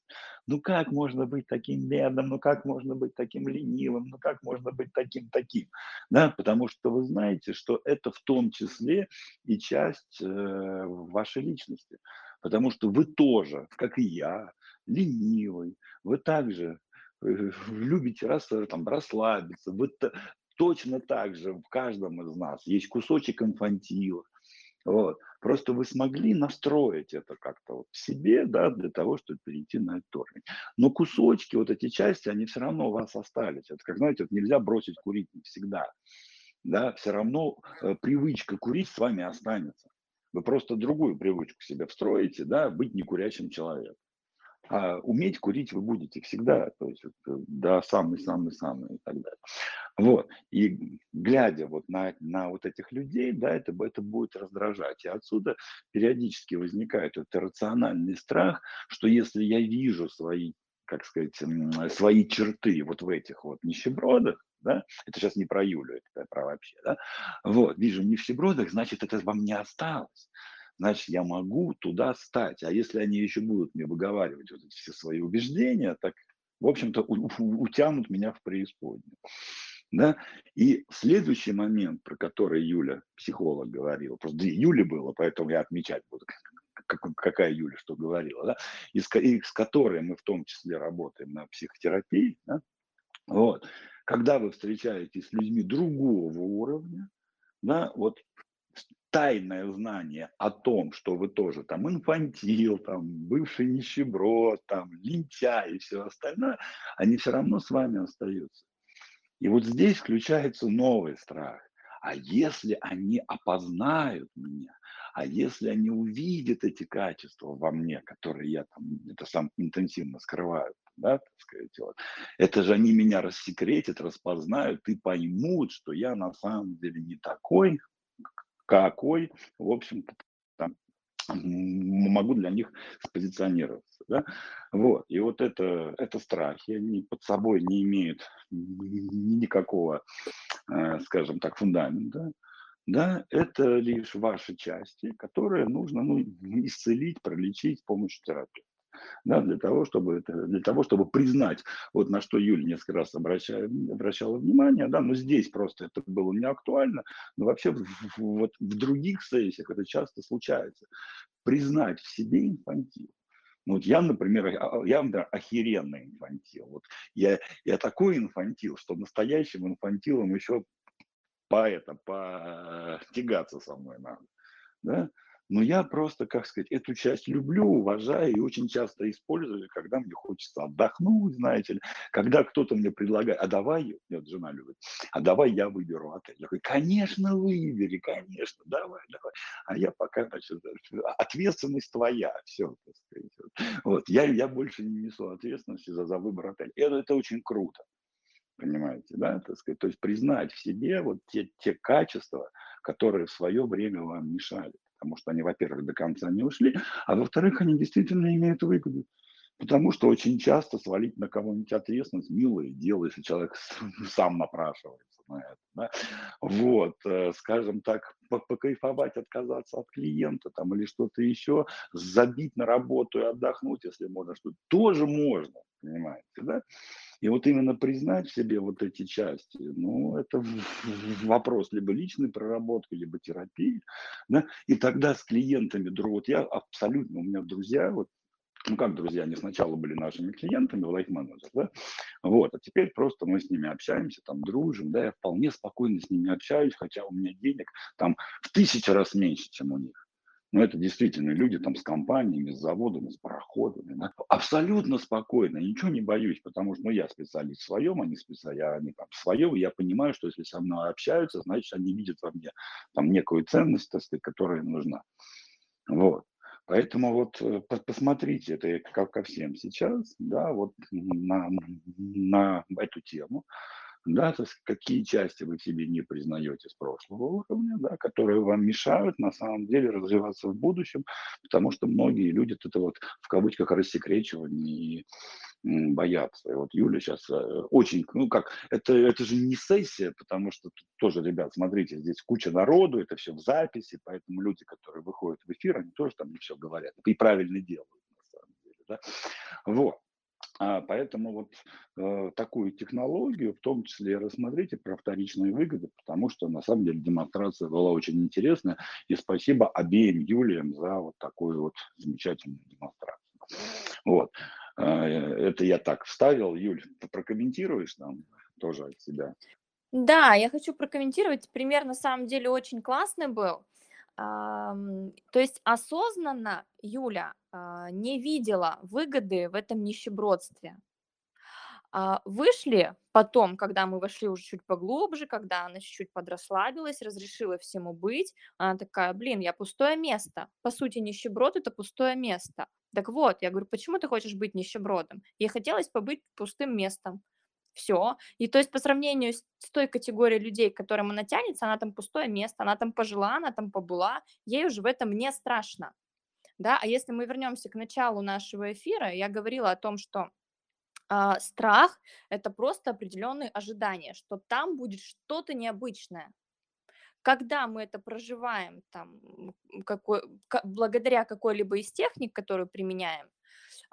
Ну как можно быть таким бедным, ну как можно быть таким ленивым, ну как можно быть таким таким, да, потому что вы знаете, что это в том числе и часть э, вашей личности, потому что вы тоже, как и я, ленивый, вы также э, любите рас, там, расслабиться, вы точно так же в каждом из нас есть кусочек инфантила. Вот. Просто вы смогли настроить это как-то вот в себе, да, для того, чтобы перейти на этот уровень. Но кусочки, вот эти части, они все равно у вас остались. Это как, знаете, вот нельзя бросить курить навсегда. Да, все равно э, привычка курить с вами останется. Вы просто другую привычку себе встроите, да, быть некурящим человеком. А уметь курить вы будете всегда, то есть да, самый-самый-самый и так далее. Вот, и глядя вот на, на вот этих людей, да, это, это будет раздражать. И отсюда периодически возникает этот рациональный страх, что если я вижу свои, как сказать, свои черты вот в этих вот нищебродах, да, это сейчас не про Юлю, это про вообще, да, вот, вижу нищебродах, значит, это вам не осталось значит, я могу туда стать. А если они еще будут мне выговаривать вот эти все свои убеждения, так, в общем-то, утянут меня в преисподнюю. Да? И следующий момент, про который Юля, психолог, говорила, просто две Юли было, поэтому я отмечать буду, какая Юля что говорила, да? и, с, и с которой мы в том числе работаем на психотерапии, да? вот. когда вы встречаетесь с людьми другого уровня, да, вот тайное знание о том, что вы тоже там инфантил, там бывший нищеброд, там лентяй и все остальное, они все равно с вами остаются. И вот здесь включается новый страх. А если они опознают меня, а если они увидят эти качества во мне, которые я там это сам интенсивно скрываю, да, так сказать, вот, это же они меня рассекретят, распознают и поймут, что я на самом деле не такой, какой, в общем-то, могу для них спозиционироваться. Да? Вот. И вот это, это страхи, они под собой не имеют никакого, э, скажем так, фундамента. Да, это лишь ваши части, которые нужно ну, исцелить, пролечить с помощью терапии да, для того, чтобы это, для того, чтобы признать, вот на что Юля несколько раз обращала, обращала внимание, да, но здесь просто это было не актуально, но вообще в, в, вот в других сессиях это часто случается. Признать в себе инфантил. Ну, вот я, например, а, а, я, например, охеренный инфантил. Вот я, я такой инфантил, что настоящим инфантилом еще по это, по тягаться со мной надо. Да? Но я просто, как сказать, эту часть люблю, уважаю и очень часто использую, когда мне хочется отдохнуть, знаете ли, когда кто-то мне предлагает, а давай, нет, жена любит, а давай я выберу отель. Я говорю, конечно, выбери, конечно, давай, давай. А я пока, значит, ответственность твоя, все, так сказать. Вот, я, я больше не несу ответственности за, за выбор отеля. Это, это очень круто понимаете, да, так сказать, то есть признать в себе вот те, те качества, которые в свое время вам мешали потому что они, во-первых, до конца не ушли, а во-вторых, они действительно имеют выгоду. Потому что очень часто свалить на кого-нибудь ответственность – милое дело, если человек сам напрашивается на это. Да? Вот, э, скажем так, покайфовать, отказаться от клиента там, или что-то еще, забить на работу и отдохнуть, если можно, что тоже можно, понимаете, да? И вот именно признать в себе вот эти части, ну, это вопрос либо личной проработки, либо терапии, да, и тогда с клиентами, вот я абсолютно, у меня друзья, вот, ну как друзья, они сначала были нашими клиентами, лайф менеджер, да, вот, а теперь просто мы с ними общаемся, там, дружим, да, я вполне спокойно с ними общаюсь, хотя у меня денег там в тысячу раз меньше, чем у них. Но это действительно люди там с компаниями, с заводами, с пароходами. Да? Абсолютно спокойно, ничего не боюсь, потому что ну, я специалист в своем, они специалисты, они там в своем, я понимаю, что если со мной общаются, значит, они видят во мне там некую ценность, так сказать, которая нужна. Вот. Поэтому вот э, посмотрите, это как ко всем сейчас, да, вот на, на эту тему, да, то есть какие части вы себе не признаете с прошлого уровня, да, которые вам мешают на самом деле развиваться в будущем, потому что многие люди это вот в кавычках рассекречивание и боятся. И вот Юля сейчас э, очень, ну как, это, это же не сессия, потому что тоже, ребят, смотрите, здесь куча народу, это все в записи, поэтому люди, которые выходят в эфир, они тоже там не все говорят и правильно делают, да. Вот. А, поэтому вот э, такую технологию в том числе рассмотрите про вторичные выгоды, потому что на самом деле демонстрация была очень интересная. И спасибо обеим Юлиям за вот такую вот замечательную демонстрацию. Вот. А, это я так вставил. Юль, ты прокомментируешь нам тоже от себя? Да, я хочу прокомментировать. Пример на самом деле очень классный был. То есть осознанно Юля а, не видела выгоды в этом нищебродстве. А, вышли потом, когда мы вошли уже чуть поглубже, когда она чуть-чуть подрасслабилась, разрешила всему быть, она такая, блин, я пустое место. По сути, нищеброд – это пустое место. Так вот, я говорю, почему ты хочешь быть нищебродом? Ей хотелось побыть пустым местом. Все. И то есть по сравнению с той категорией людей, к которым она тянется, она там пустое место, она там пожила, она там побыла, ей уже в этом не страшно. Да? А если мы вернемся к началу нашего эфира, я говорила о том, что а, страх – это просто определенные ожидания, что там будет что-то необычное. Когда мы это проживаем там, какой, благодаря какой-либо из техник, которую применяем,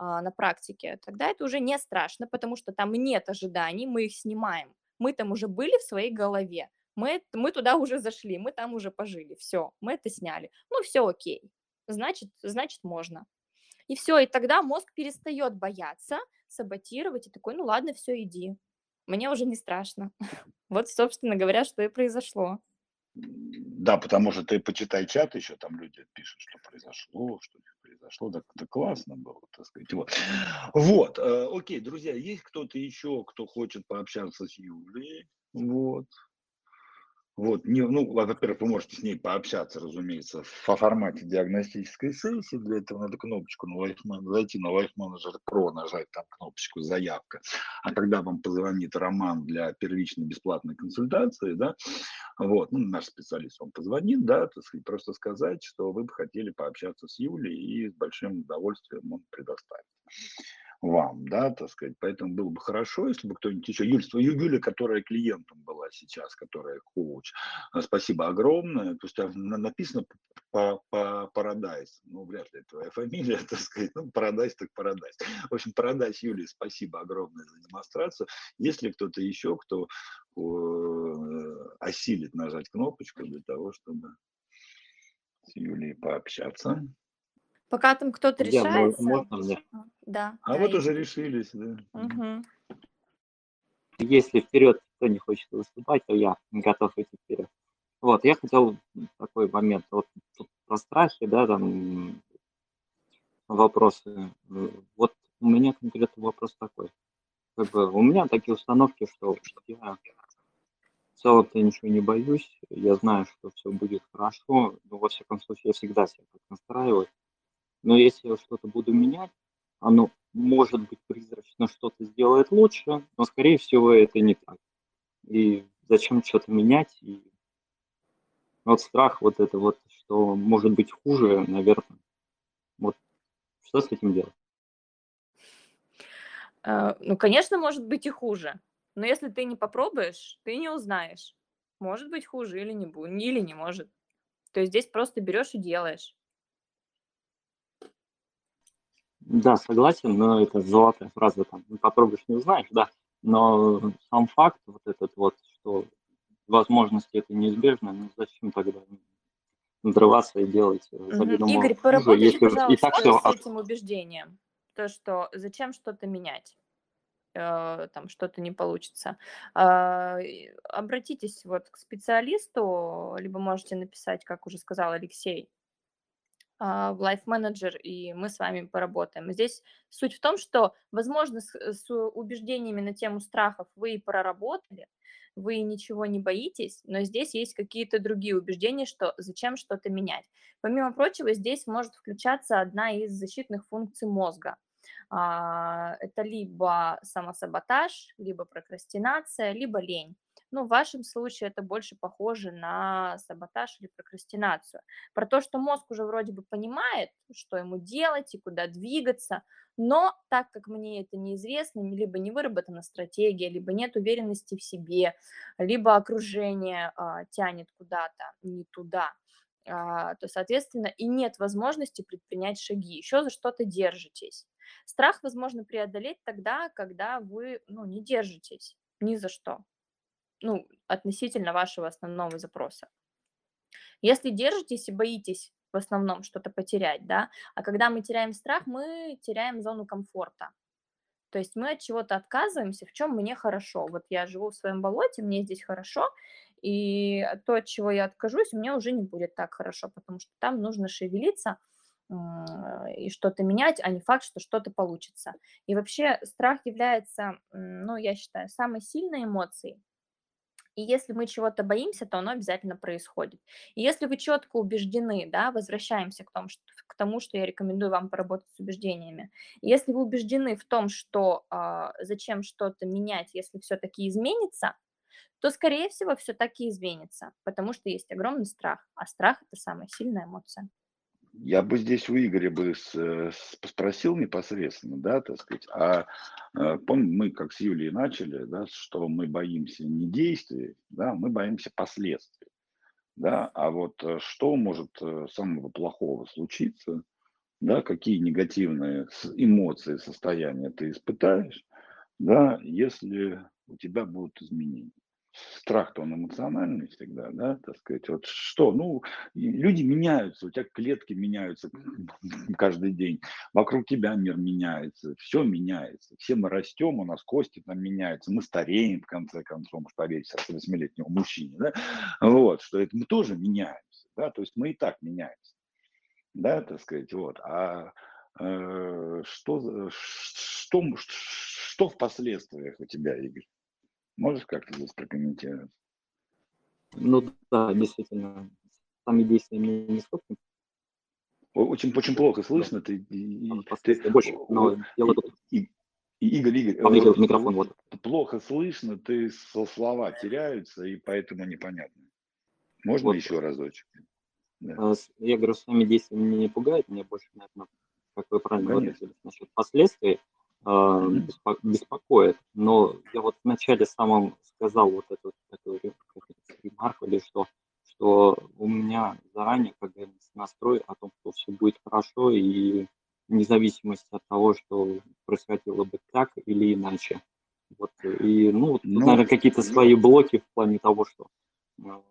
на практике, тогда это уже не страшно, потому что там нет ожиданий, мы их снимаем. Мы там уже были в своей голове, мы, мы туда уже зашли, мы там уже пожили, все, мы это сняли. Ну, все окей, значит, значит можно. И все, и тогда мозг перестает бояться, саботировать, и такой, ну ладно, все, иди. Мне уже не страшно. Вот, собственно говоря, что и произошло. Да, потому что ты почитай чат, еще там люди пишут, что произошло, что не произошло. Да, да классно было, так сказать. Вот, вот э, окей, друзья, есть кто-то еще, кто хочет пообщаться с Юлей? Вот. Вот, не, ну, во-первых, вы можете с ней пообщаться, разумеется, в формате диагностической сессии. Для этого надо кнопочку на Life зайти на Life Manager Pro, нажать там кнопочку «Заявка». А когда вам позвонит Роман для первичной бесплатной консультации, да, вот, ну, наш специалист вам позвонит, да, так сказать, просто сказать, что вы бы хотели пообщаться с Юлей, и с большим удовольствием он предоставит вам, да, так сказать. Поэтому было бы хорошо, если бы кто-нибудь еще, Юль, Юля, которая клиентом была сейчас, которая коуч, э, спасибо огромное. То есть написано по, по Парадайс, ну, вряд ли твоя фамилия, так сказать, ну, Парадайс так Парадайс. В общем, Парадайс Юлии, спасибо огромное за демонстрацию. Если кто-то еще, кто э, осилит нажать кнопочку для того, чтобы с Юлией пообщаться. Пока там кто-то Я, решается. можно мне? А, Да, А да, вот и- уже решились, да. Мгм. Если вперед кто не хочет выступать, то я готов идти вперед. Вот, я хотел такой момент, вот тут про страхи, да, там вопросы. Вот у меня конкретно вопрос такой. Как бы у меня такие установки, что я в целом-то ничего не боюсь, я знаю, что все будет хорошо, но во всяком случае я всегда себя так настраиваю. Но если я что-то буду менять, оно, может быть, призрачно что-то сделает лучше, но, скорее всего, это не так. И зачем что-то менять? И вот страх вот это вот, что может быть хуже, наверное. Вот что с этим делать? Э, Ну, конечно, может быть и хуже. Но если ты не попробуешь, ты не узнаешь. Может быть хуже или не, бу- или не может. То есть здесь просто берешь и делаешь. Да, согласен, но это золотая фраза, там, «Ну, попробуешь, не узнаешь, да. Но сам факт вот этот вот, что возможности это неизбежно, ну зачем тогда надрываться и делать э, заведомо Игорь, хуже, поработайте, если и пожалуйста, так все с этим убеждением. То, что зачем что-то менять, э, там что-то не получится. А, и Обратитесь вот к специалисту, либо можете написать, как уже сказал Алексей, Life Manager, и мы с вами поработаем. Здесь суть в том, что, возможно, с, с убеждениями на тему страхов вы и проработали, вы ничего не боитесь, но здесь есть какие-то другие убеждения, что зачем что-то менять. Помимо прочего, здесь может включаться одна из защитных функций мозга. А, это либо самосаботаж, либо прокрастинация, либо лень. Ну, в вашем случае это больше похоже на саботаж или прокрастинацию. Про то, что мозг уже вроде бы понимает, что ему делать и куда двигаться, но так как мне это неизвестно, либо не выработана стратегия, либо нет уверенности в себе, либо окружение а, тянет куда-то не туда, а, то, соответственно, и нет возможности предпринять шаги, еще за что-то держитесь. Страх возможно преодолеть тогда, когда вы ну, не держитесь ни за что ну, относительно вашего основного запроса. Если держитесь и боитесь в основном что-то потерять, да, а когда мы теряем страх, мы теряем зону комфорта. То есть мы от чего-то отказываемся, в чем мне хорошо. Вот я живу в своем болоте, мне здесь хорошо, и то, от чего я откажусь, мне уже не будет так хорошо, потому что там нужно шевелиться и что-то менять, а не факт, что что-то получится. И вообще страх является, ну, я считаю, самой сильной эмоцией, и если мы чего-то боимся, то оно обязательно происходит. И если вы четко убеждены, да, возвращаемся к тому, что, к тому, что я рекомендую вам поработать с убеждениями. если вы убеждены в том, что э, зачем что-то менять, если все-таки изменится, то, скорее всего, все-таки изменится, потому что есть огромный страх, а страх – это самая сильная эмоция. Я бы здесь у Игоря бы э, спросил непосредственно, да, так сказать, а э, помню, мы как с Юлией начали, да, что мы боимся не действий, да, мы боимся последствий, да, а вот э, что может самого плохого случиться, да, какие негативные эмоции, состояния ты испытаешь, да, если у тебя будут изменения страх-то он эмоциональный всегда, да, так сказать, вот что, ну, люди меняются, у тебя клетки меняются каждый день, вокруг тебя мир меняется, все меняется, все мы растем, у нас кости там меняются, мы стареем, в конце концов, может, поверьте, 48-летнего мужчине, да, вот, что это мы тоже меняемся, да, то есть мы и так меняемся, да, так сказать, вот, а э, что, что, что в последствиях у тебя, Игорь? Можешь как-то здесь прокомментировать? Ну да, действительно, сами действия мне не столько. Очень, очень плохо слышно. Ты, ты, больше, но дело тут... И, и, Игорь, Игорь, Павел, микрофон, вот. плохо слышно, ты слова теряются, и поэтому непонятно. Можно вот. еще разочек? Да. А, я говорю, сами действия меня не пугают, мне больше, наверное, как вы правильно говорите, насчет последствий э, беспокоит. Но я вот вначале самом сказал вот эту такую ремарку, или что, что у меня заранее как бы настрой о том, что все будет хорошо, и вне зависимости от того, что происходило бы так или иначе. Вот, и, ну, вот, ну, наверное, какие-то свои блоки в плане того, что э, ну,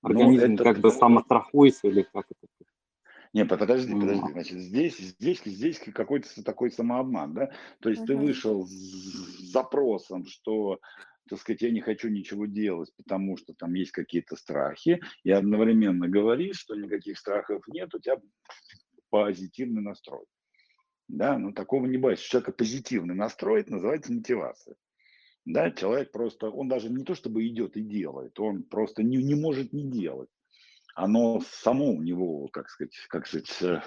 организм ну, это... как бы самострахуется или как это не, подожди, подожди. Значит, здесь, здесь, здесь какой-то такой самообман, да? То есть ты вышел с запросом, что так сказать, я не хочу ничего делать, потому что там есть какие-то страхи, и одновременно говоришь, что никаких страхов нет, у тебя позитивный настрой. Да, но такого не бывает. У человека позитивный настрой, это называется мотивация. Да, человек просто, он даже не то чтобы идет и делает, он просто не, не может не делать оно само у него, как сказать, как сказать, э,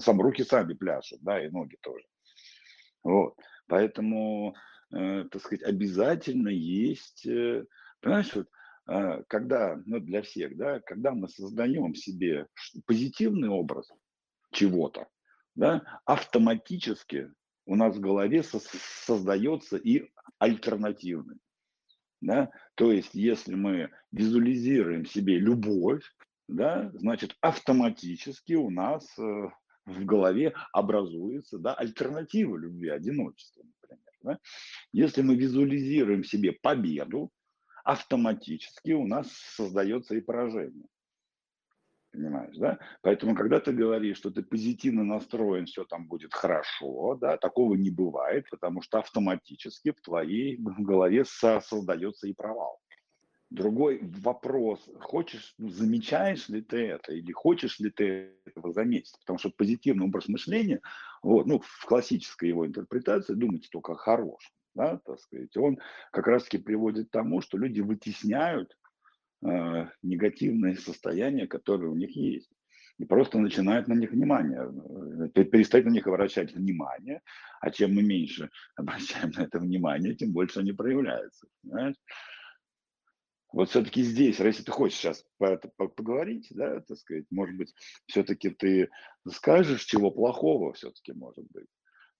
сам руки сами пляшут, да, и ноги тоже. Вот, поэтому, э, так сказать, обязательно есть, э, понимаешь, вот, э, когда, ну, для всех, да, когда мы создаем себе позитивный образ чего-то, да, автоматически у нас в голове со создается и альтернативный. Да? То есть, если мы визуализируем себе любовь, да, значит, автоматически у нас э, в голове образуется да, альтернатива любви, одиночества, например. Да? Если мы визуализируем себе победу, автоматически у нас создается и поражение. Понимаешь, да? Поэтому, когда ты говоришь, что ты позитивно настроен, все там будет хорошо, да, такого не бывает, потому что автоматически в твоей голове создается и провал. Другой вопрос, хочешь, ну, замечаешь ли ты это или хочешь ли ты этого заметить? Потому что позитивный образ мышления, вот, ну, в классической его интерпретации, думайте только о хорошем, да, так сказать, он как раз-таки приводит к тому, что люди вытесняют Э, негативные состояния, которые у них есть. и просто начинает на них внимание, э, перестает на них обращать внимание, а чем мы меньше обращаем на это внимание, тем больше они проявляются. Понимаешь? Вот все-таки здесь, если ты хочешь сейчас по это поговорить, да, так сказать, может быть, все-таки ты скажешь, чего плохого все-таки может быть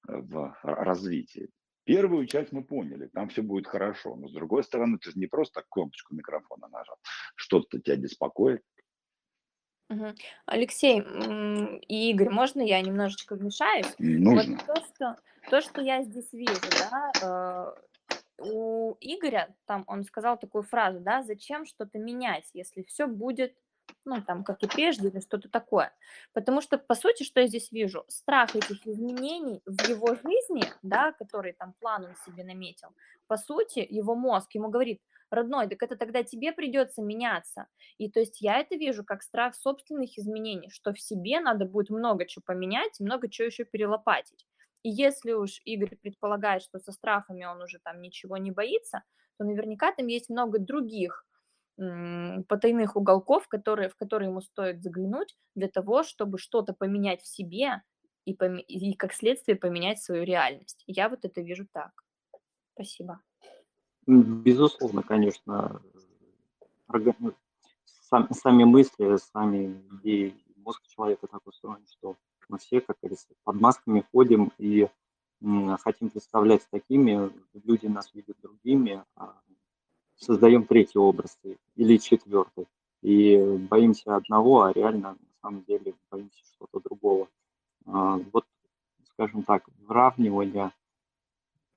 э, в развитии. Первую часть мы поняли, там все будет хорошо, но с другой стороны, ты же не просто кнопочку микрофона нажал, что-то тебя беспокоит. Алексей и Игорь, можно я немножечко вмешаюсь? Нужно. Вот то, что, то, что я здесь вижу, да, э, у Игоря, там он сказал такую фразу, да, зачем что-то менять, если все будет, ну, там, как и прежде, или что-то такое. Потому что, по сути, что я здесь вижу, страх этих изменений в его жизни, да, который там план он себе наметил, по сути, его мозг ему говорит, родной, так это тогда тебе придется меняться. И то есть я это вижу как страх собственных изменений, что в себе надо будет много чего поменять, много чего еще перелопатить. И если уж Игорь предполагает, что со страхами он уже там ничего не боится, то наверняка там есть много других потайных уголков, которые, в которые ему стоит заглянуть для того, чтобы что-то поменять в себе и, пом- и как следствие поменять свою реальность. Я вот это вижу так. Спасибо. Безусловно, конечно, сами мысли, сами идеи, мозг человека так устроен, что мы все, как говорится, под масками ходим и хотим представлять такими, люди нас видят другими, а создаем третий образ или четвертый. И боимся одного, а реально на самом деле боимся что-то другого. А, вот, скажем так, выравнивание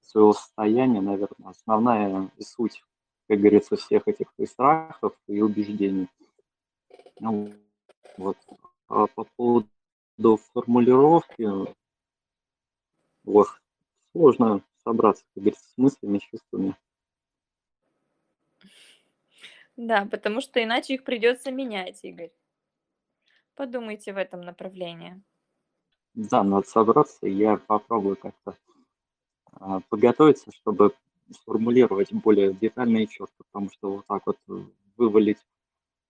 своего состояния, наверное, основная и суть, как говорится, всех этих и страхов, и убеждений. Ну, вот. А по поводу формулировки ох, сложно собраться, как говорится, с мыслями, чувствами. Да, потому что иначе их придется менять, Игорь. Подумайте в этом направлении. Да, надо собраться, я попробую как-то а, подготовиться, чтобы сформулировать более детально и четко, потому что вот так вот вывалить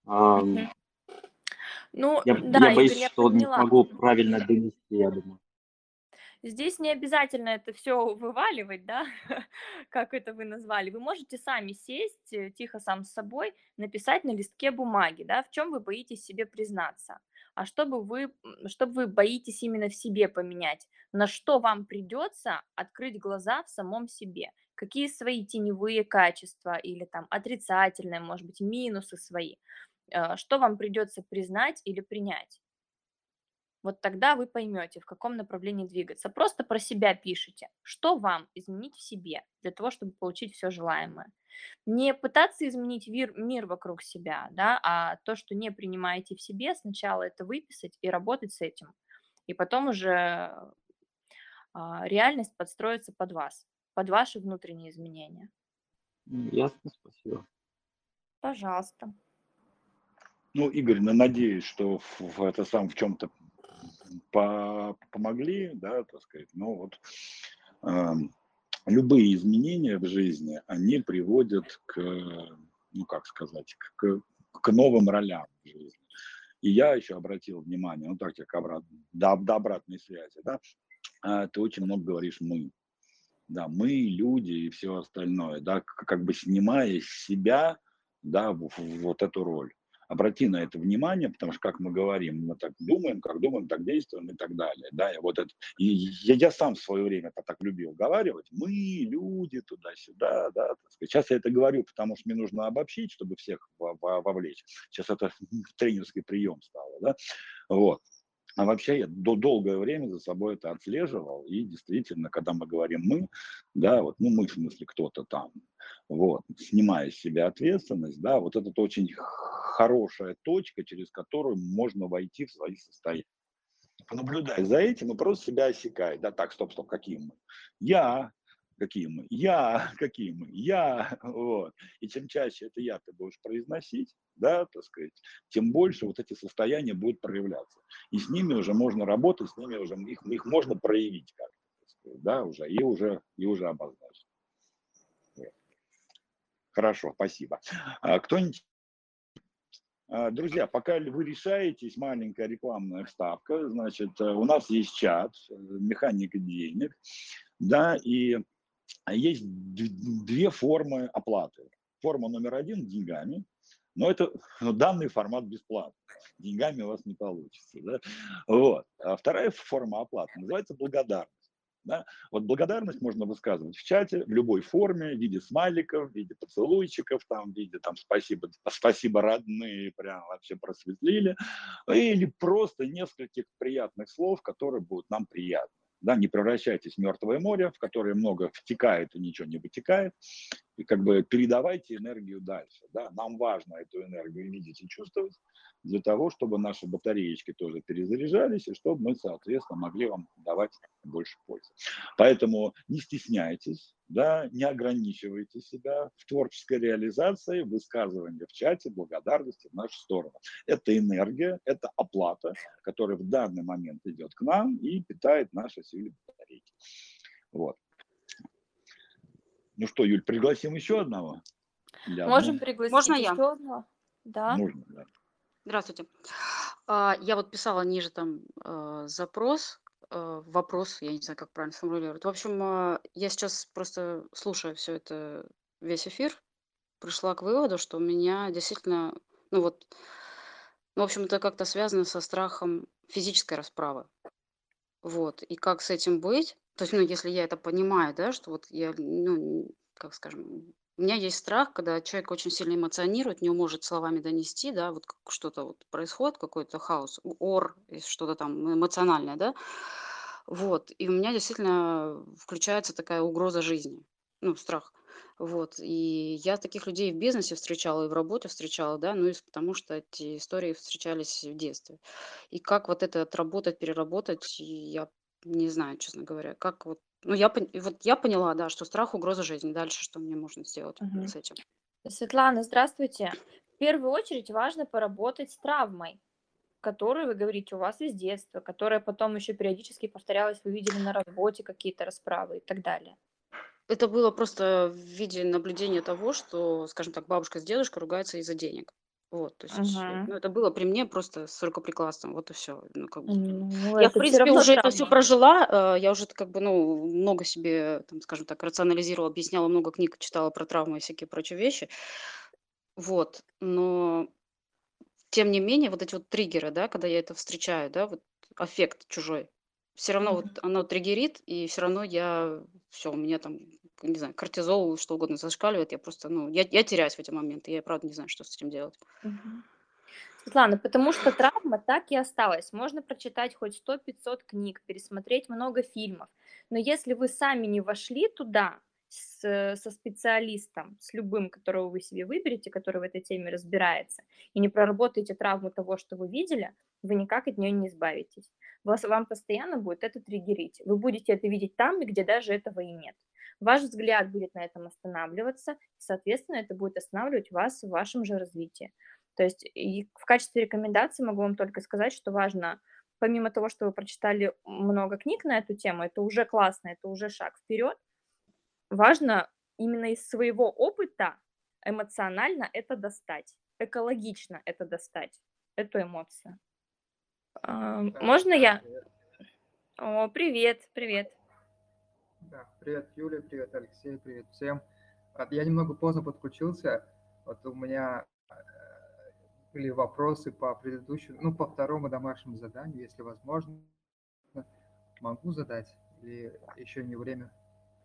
а, ну, я, да, я боюсь, Игорь, я что не поняла. смогу правильно донести, я думаю. Здесь не обязательно это все вываливать, да, как это вы назвали. Вы можете сами сесть, э, тихо сам с собой, написать на листке бумаги, да, в чем вы боитесь себе признаться, а чтобы вы, чтобы вы боитесь именно в себе поменять, на что вам придется открыть глаза в самом себе, какие свои теневые качества или там отрицательные, может быть, минусы свои. Э, что вам придется признать или принять. Вот тогда вы поймете, в каком направлении двигаться. Просто про себя пишите, что вам изменить в себе для того, чтобы получить все желаемое. Не пытаться изменить мир, мир вокруг себя, да, а то, что не принимаете в себе, сначала это выписать и работать с этим. И потом уже а, реальность подстроится под вас, под ваши внутренние изменения. Ясно, спасибо. Пожалуйста. Ну, Игорь, ну, надеюсь, что в, в это сам в чем-то по, помогли, да, так сказать. Но вот э, любые изменения в жизни, они приводят к, ну, как сказать, к, к новым ролям в жизни. И я еще обратил внимание, ну так как обрат, до, до обратной связи, да, а, ты очень много говоришь «мы». Да, мы, люди и все остальное, да, как бы снимая себя, да, вот эту роль обрати на это внимание, потому что, как мы говорим, мы так думаем, как думаем, так действуем и так далее. Да, и вот это, и я, я сам в свое время так любил говорить, мы, люди, туда-сюда, да. Сейчас я это говорю, потому что мне нужно обобщить, чтобы всех вовлечь. Сейчас это тренерский прием стало, да, вот. А вообще я до долгое время за собой это отслеживал, и действительно, когда мы говорим «мы», да, вот, ну, мы в смысле кто-то там, вот, снимая с себя ответственность, да, вот это очень хорошая точка, через которую можно войти в свои состояния. Понаблюдай за этим и просто себя осекай, да, так, стоп, стоп, какие мы? Я, какие мы, я, какие мы, я, вот. И чем чаще это я ты будешь произносить, да, так сказать, тем больше вот эти состояния будут проявляться. И с ними уже можно работать, с ними уже, их, их можно проявить как-то, да, уже, и уже, и уже обозначить. Хорошо, спасибо. А кто-нибудь А, друзья, пока вы решаетесь, маленькая рекламная вставка, значит, э, у нас есть чат, э, механика денег, да, и есть две формы оплаты. Форма номер один – деньгами, но это ну, данный формат бесплатный. Деньгами у вас не получится. Да? Вот. А вторая форма оплаты называется благодарность. Да? Вот благодарность можно высказывать в чате в любой форме, в виде смайликов, в виде поцелуйчиков, там, в виде там, спасибо, спасибо родные, прям вообще просветлили, или просто нескольких приятных слов, которые будут нам приятны. Да, не превращайтесь в мертвое море, в которое много втекает и ничего не вытекает. И как бы передавайте энергию дальше. Да. Нам важно эту энергию видеть и чувствовать для того, чтобы наши батареечки тоже перезаряжались, и чтобы мы, соответственно, могли вам давать больше пользы. Поэтому не стесняйтесь, да, не ограничивайте себя в творческой реализации, высказывании в чате благодарности в нашу сторону. Это энергия, это оплата, которая в данный момент идет к нам и питает наши силы батарейки. Вот. Ну что, Юль, пригласим еще одного? Можем пригласить Можно еще я? одного. Да. Можно, да. Здравствуйте. А, Я вот писала ниже там э, запрос, вопрос, я не знаю, как правильно сформулировать. В общем, а, я сейчас просто слушая все это, весь эфир, пришла к выводу, что у меня действительно, ну вот, ну, в общем, это как-то связано со страхом физической расправы. Вот. И как с этим быть? То есть, ну, если я это понимаю, да, что вот я, ну, как скажем, у меня есть страх, когда человек очень сильно эмоционирует, не может словами донести, да, вот что-то вот происходит, какой-то хаос, ор, что-то там эмоциональное, да, вот, и у меня действительно включается такая угроза жизни, ну, страх, вот, и я таких людей в бизнесе встречала и в работе встречала, да, ну, и потому что эти истории встречались в детстве. И как вот это отработать, переработать, я не знаю, честно говоря, как вот ну, я, пон- вот я поняла, да, что страх– угроза жизни. Дальше что мне можно сделать Мгм. с этим? Светлана, здравствуйте. В первую очередь важно поработать с травмой, которую вы говорите у вас из детства, которая потом еще периодически повторялась, вы видели на работе какие-то расправы и так далее. Это было просто в виде наблюдения того, что, скажем так, бабушка с дедушкой ругаются из-за денег. Вот, то есть, Мгм. ну, это было при мне просто с рукоприкладством, вот и все. Ну, как бы. Ну, Я, это в принципе, равно уже это все травма. прожила, э, я уже как бы, ну, много себе, там, скажем так, рационализировала, объясняла, много книг читала про травмы и всякие прочие вещи. Вот, но тем не менее, вот эти вот триггеры, да, когда я это встречаю, да, вот аффект чужой, все равно вот Мгм. оно триггерит, и все равно я, все, у меня там, не знаю, кортизол, что угодно зашкаливает, я просто, ну, я, я теряюсь в эти моменты, я правда не знаю, что с этим делать. Мгм. Светлана, потому что травма так и осталась. Можно прочитать хоть 100-500 книг, пересмотреть много фильмов. Но если вы сами не вошли туда с- со специалистом, с любым, которого вы себе выберете, который в этой теме разбирается, и не проработаете травму того, что вы видели, вы никак от нее не избавитесь. Вас, вам постоянно будет это триггерить. Вы будете это видеть там, где даже этого и нет. Ваш взгляд будет на этом останавливаться, и, соответственно, это будет останавливать вас в вашем же развитии. То есть и в качестве рекомендации могу вам только сказать, что важно, помимо того, что вы прочитали много книг на эту тему, это уже классно, это уже шаг вперед, важно именно из своего опыта эмоционально это достать, экологично это достать, эту эмоцию. А, Можно я? О, привет, привет. Да, привет, Юля, привет, Алексей, привет всем. Я немного поздно подключился. Вот у меня э, были вопросы по предыдущему, ну, по второму домашнему заданию, если возможно. Могу задать или еще не время?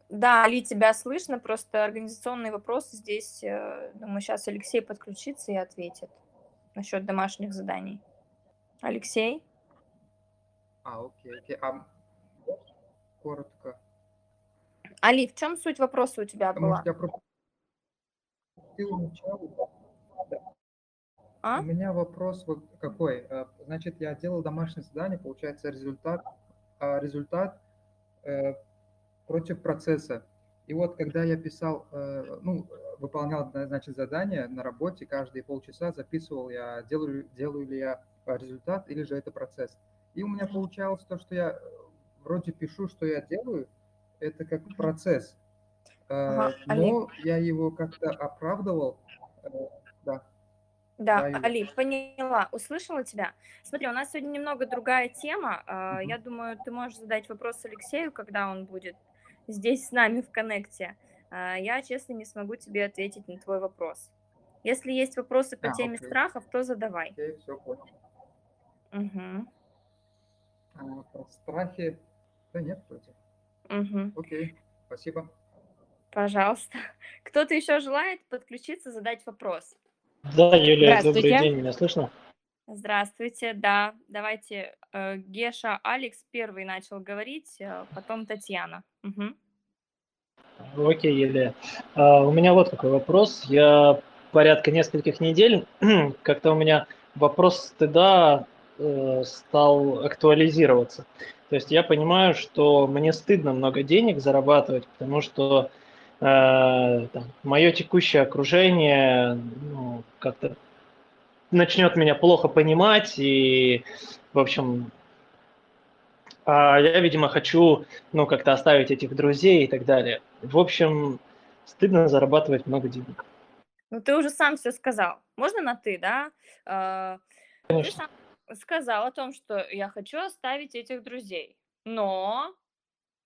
Да, Али, тебя слышно, просто организационные вопросы здесь, э, думаю, сейчас Алексей подключится и ответит насчет домашних заданий. Алексей? А, окей, окей. А коротко. Али, в чем суть вопроса у тебя Потому была? я пропустил начало. А? У меня вопрос какой. Э, Значит, я делал домашнее задание, получается результат, а, результат э, против процесса. И вот когда я писал, э, ну, выполнял, значит, задание на работе, каждые полчаса записывал я, делаю, делаю ли я результат или же это процесс. И у меня получалось то, что я вроде пишу, что я делаю, это как процесс. Э, Ага. Но я его как-то оправдывал. Э, Да. Да. Али, поняла, услышала тебя. Смотри, у нас сегодня немного другая тема. Мгм. Я думаю, ты можешь задать вопрос Алексею, когда он будет здесь с нами в коннекте. Я, честно, не смогу тебе ответить на твой вопрос. Если есть вопросы по А, теме окей. страхов, то задавай. Окей, все понял. Мгм, А, про страхи... Да нет, вроде. Мгм. Окей, спасибо. Пожалуйста. Кто-то еще желает подключиться, задать вопрос? Да, Юлия, добрый Здравствуйте. день, меня слышно? Здравствуйте, да, давайте. э, Геша Алекс первый начал говорить, э, потом Татьяна. Мгм. Окей, Юлия. А, у меня вот какой вопрос. Я порядка нескольких недель, как-то у меня вопрос стыда э, стал актуализироваться. То есть я понимаю, что мне стыдно много денег зарабатывать, потому что мое текущее окружение ну, как-то начнет меня плохо понимать, и, в общем, а я, видимо, хочу, ну, как-то оставить этих друзей и так далее. В общем, стыдно зарабатывать много денег. Ну, ты уже сам все сказал. Можно на ты, да? А, Конечно. Ты сам сказал о том, что я хочу оставить этих друзей, но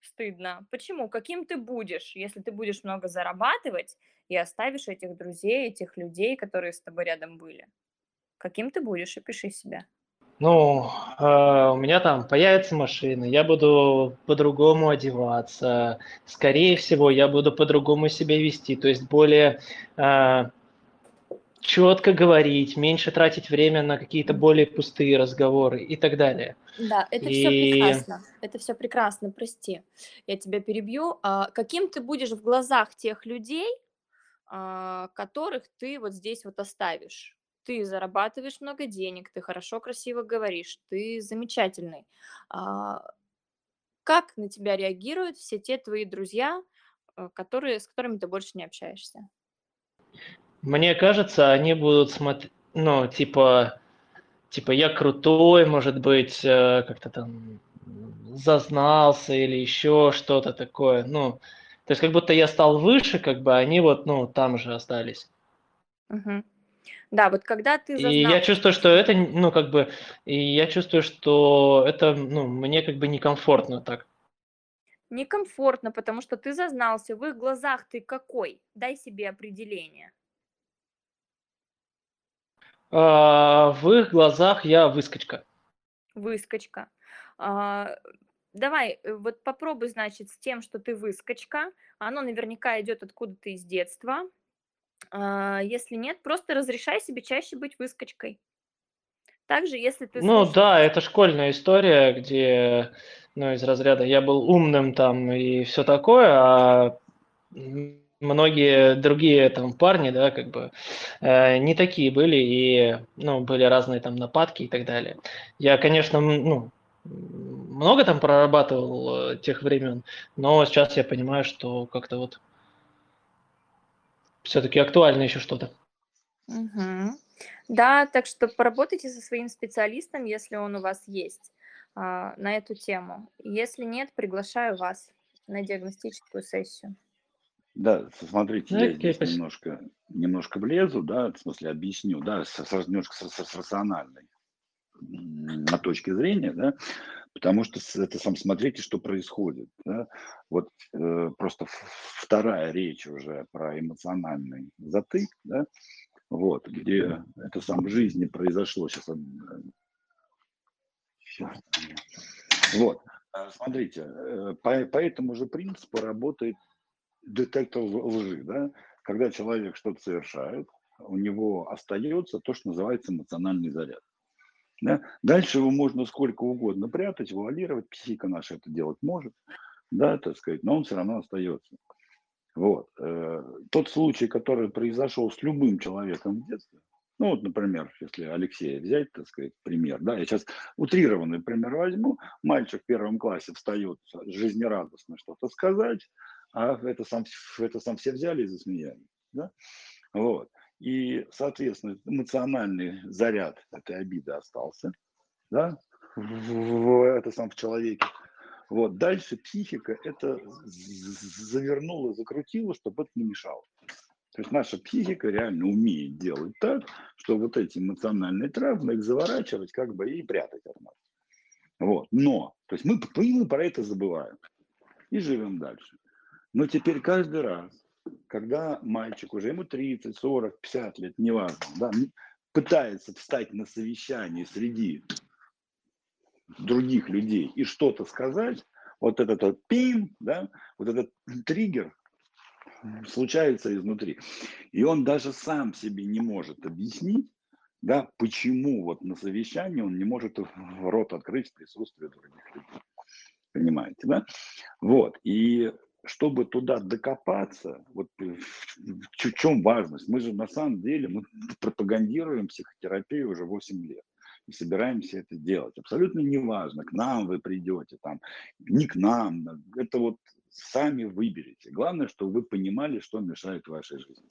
стыдно. Почему? Каким ты будешь, если ты будешь много зарабатывать и оставишь этих друзей, этих людей, которые с тобой рядом были? Каким ты будешь? Опиши себя. Ну, э, у меня там появится машина, я буду по-другому одеваться, скорее всего, я буду по-другому себя вести, то есть более э, четко говорить, меньше тратить время на какие-то более пустые разговоры и так далее. Да, это И- все прекрасно. Это все прекрасно, прости. Я тебя перебью. А, каким ты будешь в глазах тех людей, а, которых ты вот здесь вот оставишь? Ты зарабатываешь много денег, ты хорошо, красиво говоришь, ты замечательный. А, как на тебя реагируют все те твои друзья, э, которые, с которыми ты больше не общаешься? Мне кажется, они будут смотреть, ну, типа, типа я крутой, может быть, э, как-то там зазнался или еще что-то такое. Ну, то есть как будто я стал выше, как бы, а они вот, ну, там же остались. Мгм. Да, вот когда ты И я зазнал... чувствую, что это, ну, как бы, и я чувствую, что это, ну, мне как бы некомфортно так. Некомфортно, потому что ты зазнался. В их глазах ты какой? Дай себе определение. А, в их глазах я выскочка. Выскочка. А, Давай, э, вот попробуй, значит, с тем, что ты выскочка. Оно наверняка идет откуда-то из детства. А, Если нет, просто разрешай себе чаще быть выскочкой. Также, если ты Ну слушаешь- да, это школьная история, где, ну, из разряда я был умным там и все такое, а многие другие там парни, да, как бы э, не такие были, и, ну, были разные там нападки и так далее. Я, конечно, ну, много там прорабатывал э, тех времен, но сейчас я понимаю, что как-то вот все-таки актуально еще что-то. Мгм. Да, так что поработайте со своим специалистом, если он у вас есть, а, на эту тему. Если нет, приглашаю вас на диагностическую сессию. Да, смотрите, я здесь немножко, немножко влезу, да, в смысле объясню, да, с, с- немножко с, с- с рациональной на точке зрения, да, потому что это сам смотрите, что происходит, да. Вот э, просто вторая речь уже про эмоциональный затык, да, вот, где это сам в жизни произошло сейчас. Вот, э, смотрите, э, по, по этому же принципу работает детектор лжи, да, когда человек что-то совершает, у него остается то, что называется эмоциональный заряд. Да? Дальше его можно сколько угодно прятать, вуалировать, психика наша это делать может, да, так сказать, но он все равно остается. Вот. э, Тот случай, который произошел с любым человеком в детстве, ну вот, например, если Алексея взять, так сказать, пример, да, я сейчас утрированный пример возьму, мальчик в первом классе встает жизнерадостно что-то сказать, а это сам, это сам все взяли и засмеялись, да, вот. И, соответственно, эмоциональный заряд этой обиды остался, да, в, в- это сам в человеке. Вот, дальше психика это завернула, закрутила, чтобы это не мешало. То есть наша психика реально умеет делать так, что вот эти эмоциональные травмы их заворачивать как бы и прятать от нас. Вот. Но, то есть мы, мы про это забываем и живем дальше. Но теперь каждый раз, когда мальчик уже ему 30, 40, 50 лет, неважно, да, пытается встать на совещание среди других людей и что-то сказать, вот этот вот пим, да, вот этот триггер случается изнутри. И он даже сам себе не может объяснить, да, почему вот на совещании он не может рот открыть в присутствии других людей. Понимаете, да? Вот, и чтобы туда докопаться, вот в чем важность? Мы же на самом деле мы пропагандируем психотерапию уже 8 лет и собираемся это делать. Абсолютно неважно, к нам вы придете, там, не к нам, это вот сами выберете. Главное, чтобы вы понимали, что мешает вашей жизни.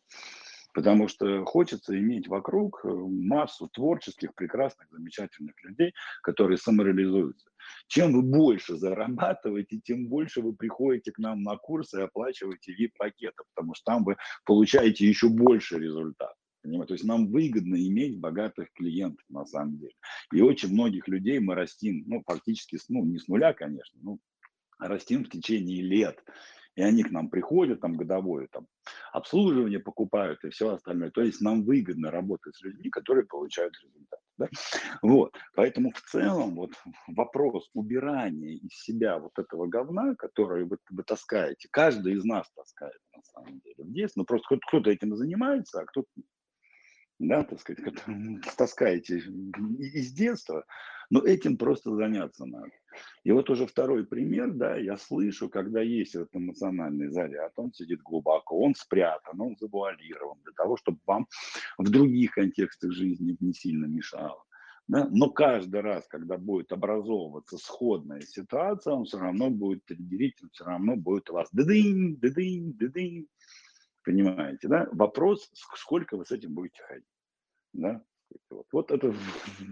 Потому что хочется иметь вокруг э, массу творческих, прекрасных, замечательных людей, которые самореализуются. Чем вы больше зарабатываете, тем больше вы приходите к нам на курсы и оплачиваете VIP-пакеты, потому что там вы получаете еще больше результат. То есть нам выгодно иметь богатых клиентов на самом деле. И очень многих людей мы растим, ну, фактически, ну, не с нуля, конечно, ну, растим в течение лет и они к нам приходят, там годовое там, обслуживание покупают и все остальное. То есть нам выгодно работать с людьми, которые получают результат. Да? Вот. Поэтому в целом вот вопрос убирания из себя вот этого говна, которое вы, вы таскаете, каждый из нас таскает на самом деле в детстве, ну просто кто-то этим занимается, а кто-то да, так сказать, таскаете из детства, но этим просто заняться надо. И вот уже второй пример, да, я слышу, когда есть этот эмоциональный заряд, он сидит глубоко, он спрятан, он завуалирован для того, чтобы вам в других контекстах жизни не сильно мешало. Да? Но каждый раз, когда будет образовываться сходная ситуация, он все равно будет триггерить, он все равно будет у вас дыдынь, дыдынь, дыдынь. Понимаете, да? Вопрос, сколько вы с этим будете ходить. Да? Вот, вот это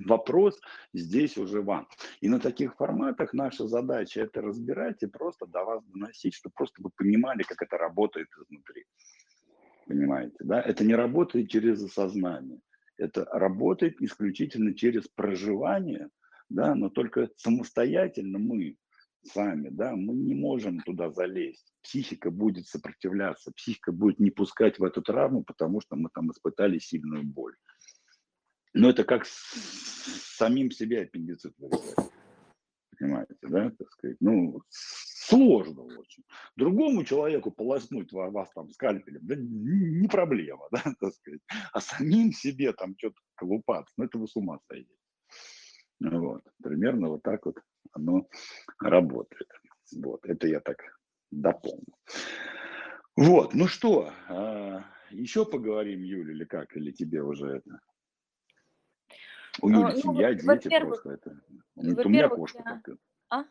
вопрос здесь уже вам. И на таких форматах наша задача это разбирать и просто до вас доносить, чтобы просто вы понимали, как это работает изнутри. Понимаете, да? Это не работает через осознание. Это работает исключительно через проживание, да, но только самостоятельно мы сами, да, мы не можем туда залезть. Психика будет сопротивляться, психика будет не пускать в эту травму, потому что мы там испытали сильную боль. Но это как с самим себе аппендицит. Понимаете, да, так сказать, ну, сложно очень. Другому человеку полоснуть вас там скальпелем, да не проблема, да, так сказать. А самим себе там что-то колупаться, ну, это вы с ума сойдете. Вот, примерно вот так вот оно работает. Вот, это я так дополню. Вот, ну что, а, еще поговорим, Юля, или как, или тебе уже это? У Юли а, ну, семья, дети просто это. Это у меня кошка я... только. А?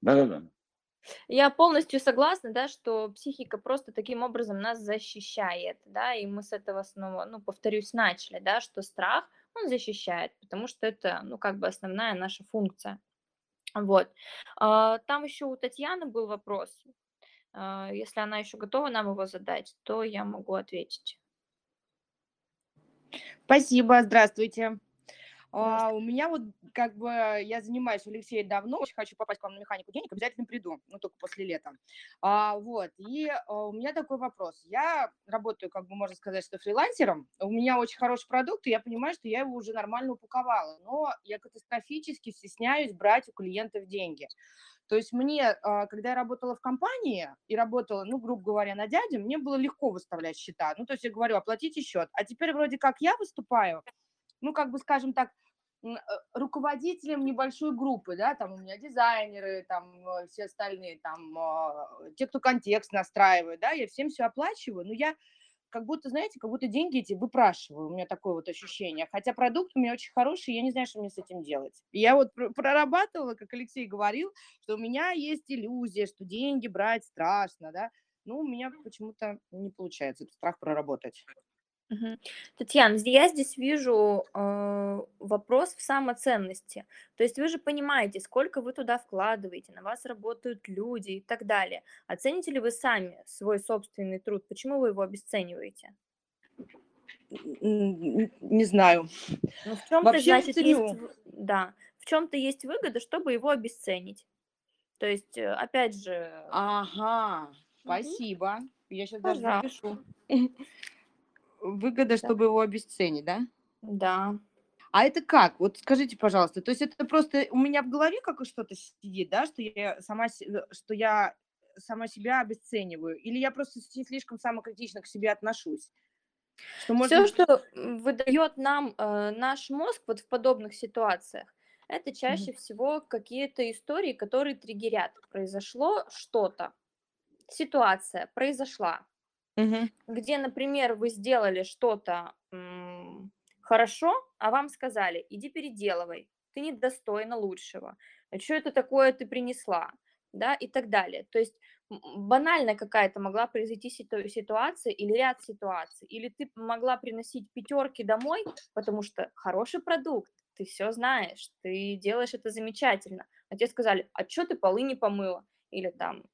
Да-да-да. Я полностью согласна, да, что психика просто таким образом нас защищает, да, и мы с этого снова, ну, повторюсь, начали, да, что страх, он защищает, потому что это, ну, как бы основная наша функция. Вот. А, там еще у Татьяны был вопрос. А, если она еще готова нам его задать, то я могу ответить. Спасибо, здравствуйте. А, у меня вот как бы я занимаюсь у Алексея давно, очень хочу попасть к вам на механику денег, обязательно приду, ну только после лета. А, вот, и а, у меня такой вопрос. Я работаю, как бы можно сказать, что фрилансером, у меня очень хороший продукт, и я понимаю, что я его уже нормально упаковала, но я катастрофически стесняюсь брать у клиентов деньги. То есть мне, а, когда я работала в компании и работала, ну, грубо говоря, на дяде, мне было легко выставлять счета. Ну, то есть я говорю, оплатите счет. А теперь вроде как я выступаю, ну, как бы, скажем так, руководителем небольшой группы, да, там у меня дизайнеры, там э, все остальные, там а, те, кто контекст настраивает, да, я всем все оплачиваю, но я как будто, знаете, как будто деньги эти выпрашиваю, у меня такое вот ощущение. Хотя продукт у меня очень хороший, я не знаю, что мне с этим делать. Я вот прорабатывала, как Алексей говорил, что у меня есть иллюзия, что деньги брать страшно, да, ну, у меня почему-то не получается этот страх проработать. Татьяна, я здесь вижу э, вопрос в самоценности. То есть вы же понимаете, сколько вы туда вкладываете, на вас работают люди и так далее. Оцените ли вы сами свой собственный труд? Почему вы его обесцениваете? Не знаю. Ну, в чем-то, значит, есть, да, в чем-то есть выгода, чтобы его обесценить. То есть, э, опять же, Ага, спасибо. Я сейчас даже Пожалуйста. запишу. Выгода, Да. чтобы его обесценить, да? да. А это как? Вот скажите, пожалуйста. То есть это просто у меня в голове как что-то сидит, да, что я сама, э, что я сама себя обесцениваю? Или я просто слишком самокритично к себе отношусь? Что Все, можно... что м, выдает нам э, наш мозг вот в подобных ситуациях, это чаще всего какие-то истории, которые триггерят. Произошло что-то, ситуация произошла, Мгм. где, например, вы сделали что-то хорошо, а вам сказали, иди переделывай, ты недостойна лучшего, что это такое ты принесла, да, и так далее. То есть банально какая-то могла произойти ситу- ситуация или ряд ситуаций, или ты могла приносить пятерки домой, потому что хороший продукт, ты все знаешь, ты делаешь это замечательно, а тебе сказали, а что ты полы не помыла, или там,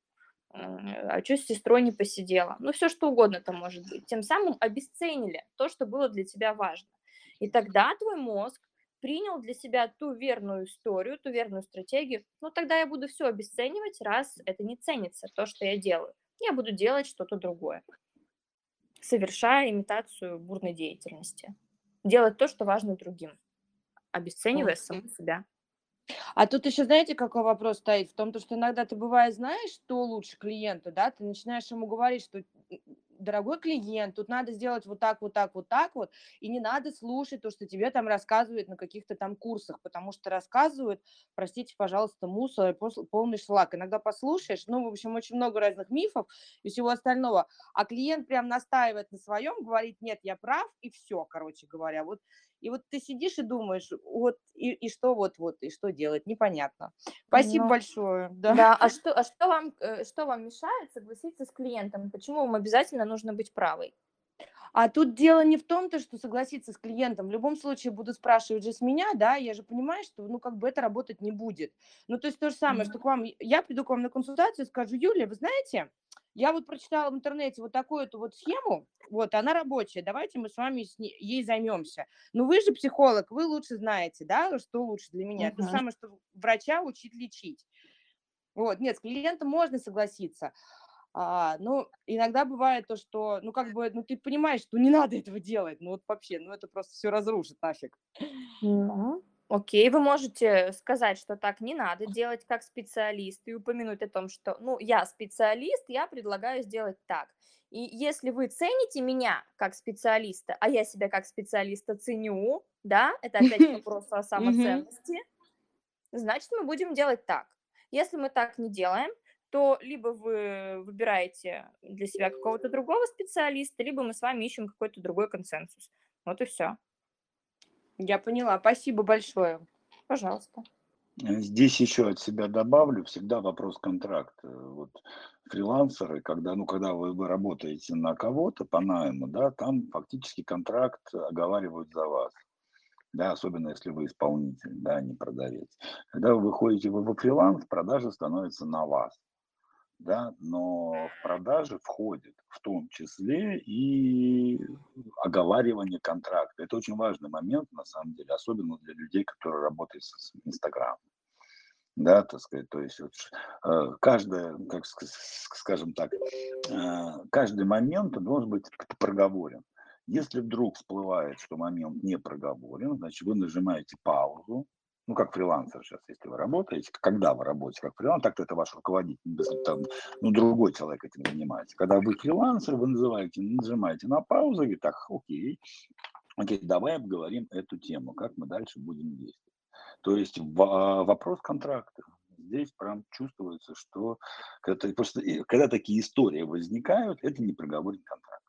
а что с сестрой не посидела? Ну, все что угодно там может быть. Тем самым обесценили то, что было для тебя важно. И тогда твой мозг принял для себя ту верную историю, ту верную стратегию. Ну, тогда я буду все обесценивать, раз это не ценится, то, что я делаю. Я буду делать что-то другое, совершая имитацию бурной деятельности. Делать то, что важно другим, обесценивая саму себя. А тут еще, знаете, какой вопрос стоит? В том, то, что иногда ты бывает знаешь, что лучше клиенту, да, ты начинаешь ему говорить, что «М, дорогой клиент, тут надо сделать вот так, вот так, вот так вот, и не надо слушать то, что тебе там рассказывают на каких-то там курсах, потому что рассказывают, простите, пожалуйста, мусор полный шлак. Иногда послушаешь, ну, в общем, очень много разных мифов и всего остального, а клиент прям настаивает на своем, говорит, нет, я прав, и все, короче говоря. Вот и вот ты сидишь и думаешь, вот и, и что вот вот и что делать, непонятно. Спасибо Ну, большое. Да. Да, а что, а что вам, э, что вам мешает согласиться с клиентом? Почему вам обязательно нужно быть правой? А тут дело не в том, то, что согласиться с клиентом. В любом случае будут спрашивать же с меня, да, я же понимаю, что, ну, как бы это работать не будет. Ну, то есть то же самое, что к вам, я приду к вам на консультацию скажу, Юлия, вы знаете, я вот прочитала в интернете вот такую-то вот схему, вот, она рабочая, давайте мы с вами с ней, ей займемся. Ну, вы же психолог, вы лучше знаете, да, что лучше для меня. Это же Мгм. самое, что врача учить лечить. Вот, нет, с клиентом можно согласиться. А, ну, иногда бывает то, что, ну, как бы, ну, ты понимаешь, что не надо этого делать, ну, вот вообще, ну, это просто все разрушит нафиг. Ну, окей, вы можете сказать, что так не надо делать как специалист и упомянуть о том, что, ну, я специалист, я предлагаю сделать так. И если вы цените меня как специалиста, а я себя как специалиста ценю, да, это опять к вопросу о самоценности, значит, мы будем делать так. Если мы так не делаем, то либо вы выбираете для себя какого-то другого специалиста, либо мы с вами ищем какой-то другой консенсус. Вот и все. Я поняла, спасибо большое. Пожалуйста. Э, Здесь еще от себя добавлю, всегда вопрос контракта. Вот фрилансеры, когда, ну, когда вы, вы работаете на кого-то по найму, да, там фактически контракт оговаривают за вас. Да, особенно если вы исполнитель, да, а не продавец. Когда вы выходите во фриланс, продажа становится на вас. Да, но в продаже входит в том числе и оговаривание контракта. Это очень важный момент, на самом деле, особенно для людей, которые работают с Инстаграмом. Да, так сказать, то есть вот, э, каждое, как ск- ск- скажем так, э, каждый момент должен быть проговорен. Если вдруг всплывает, что момент не проговорен, значит, вы нажимаете паузу, ну, как фрилансер сейчас, если вы работаете, когда вы работаете как фрилансер, так-то это ваш руководитель, если там, ну, другой человек этим занимается. Когда вы фрилансер, вы называете, нажимаете на паузу, и так, окей, окей, давай обговорим эту тему, как мы дальше будем действовать. То есть в- вопрос контракта. Здесь прям чувствуется, что когда, просто, когда такие истории возникают, это не проговорен контракт.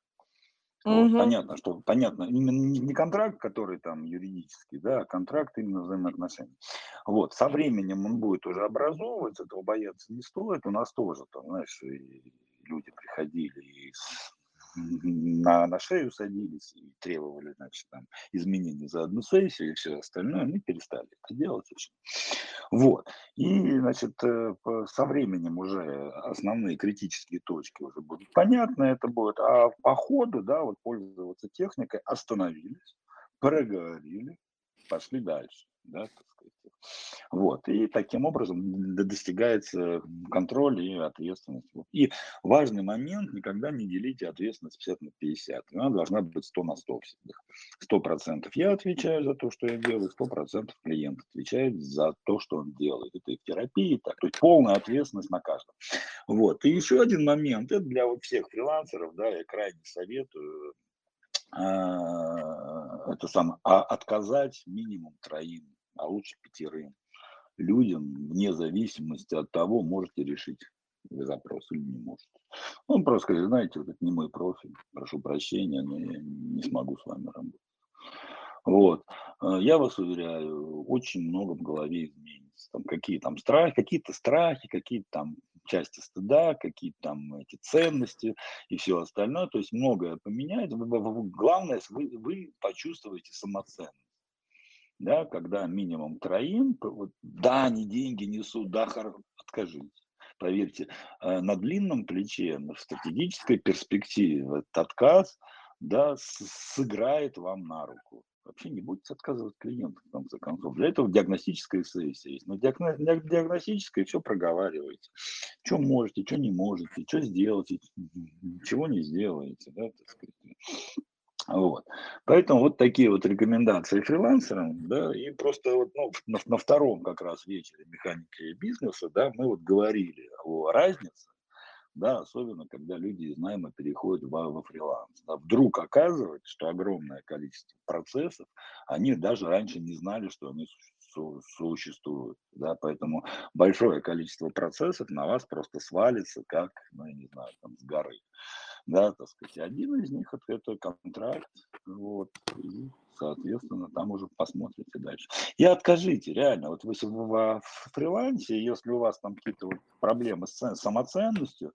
Вот, Мгм. понятно, что понятно, именно не, контракт, который там юридический, да, а контракт именно взаимоотношений. Вот, со временем он будет уже образовываться, этого бояться не стоит. У нас тоже там, знаешь, люди приходили и с на, на шею садились и требовали, значит, там, изменений за одну сессию и все остальное, мы перестали это делать. Вот. И, значит, э, со временем уже основные критические точки уже будут понятны, это будет. А по ходу, да, вот пользоваться техникой остановились, проговорили, пошли дальше, да, так сказать. Вот, и таким образом достигается контроль и ответственность. И важный момент, никогда не делите ответственность 50 на 50. Она должна быть 100 на 100 всегда. 100% я отвечаю за то, что я делаю, 100% клиент отвечает за то, что он делает. Это и в терапии, так, то есть полная ответственность на каждом. Вот, и еще один момент, это для всех фрилансеров, да, я крайне советую а, это самое, а отказать минимум троим а лучше пятерым людям, вне зависимости от того, можете решить запрос или не можете. Он просто скажет, знаете, вот это не мой профиль, прошу прощения, но я не смогу с вами работать. Вот. Э, я вас уверяю, очень много в голове изменится. Там какие там страхи, какие-то страхи, какие-то там части стыда, какие-то там эти ценности и все остальное. То есть многое поменяется. Главное, вы, вы почувствуете самоценность да, когда минимум троим, вот, да, они деньги несут, да, откажите. Поверьте, э, на длинном плече, в стратегической перспективе этот отказ да, сыграет вам на руку. Вообще не будете отказывать клиентам, в конце концов. Для этого диагностическая сессия есть. Но диагно, диагностическая все проговариваете. Что можете, что не можете, что сделаете, чего не сделаете. Да, так сказать. Вот. Поэтому вот такие вот рекомендации фрилансерам, да, и просто вот ну, на, на втором как раз вечере механики бизнеса, да, мы вот говорили о разнице, да, особенно когда люди из найма переходят во, во фриланс. Да, вдруг оказывается, что огромное количество процессов, они даже раньше не знали, что они су- существуют, да, поэтому большое количество процессов на вас просто свалится, как, ну, я не знаю, там, с горы да, так сказать, один из них это, это контракт, вот, и, соответственно, там уже посмотрите дальше. И откажите, реально, вот вы в, в фрилансе, если у вас там какие-то вот проблемы с самоценностью,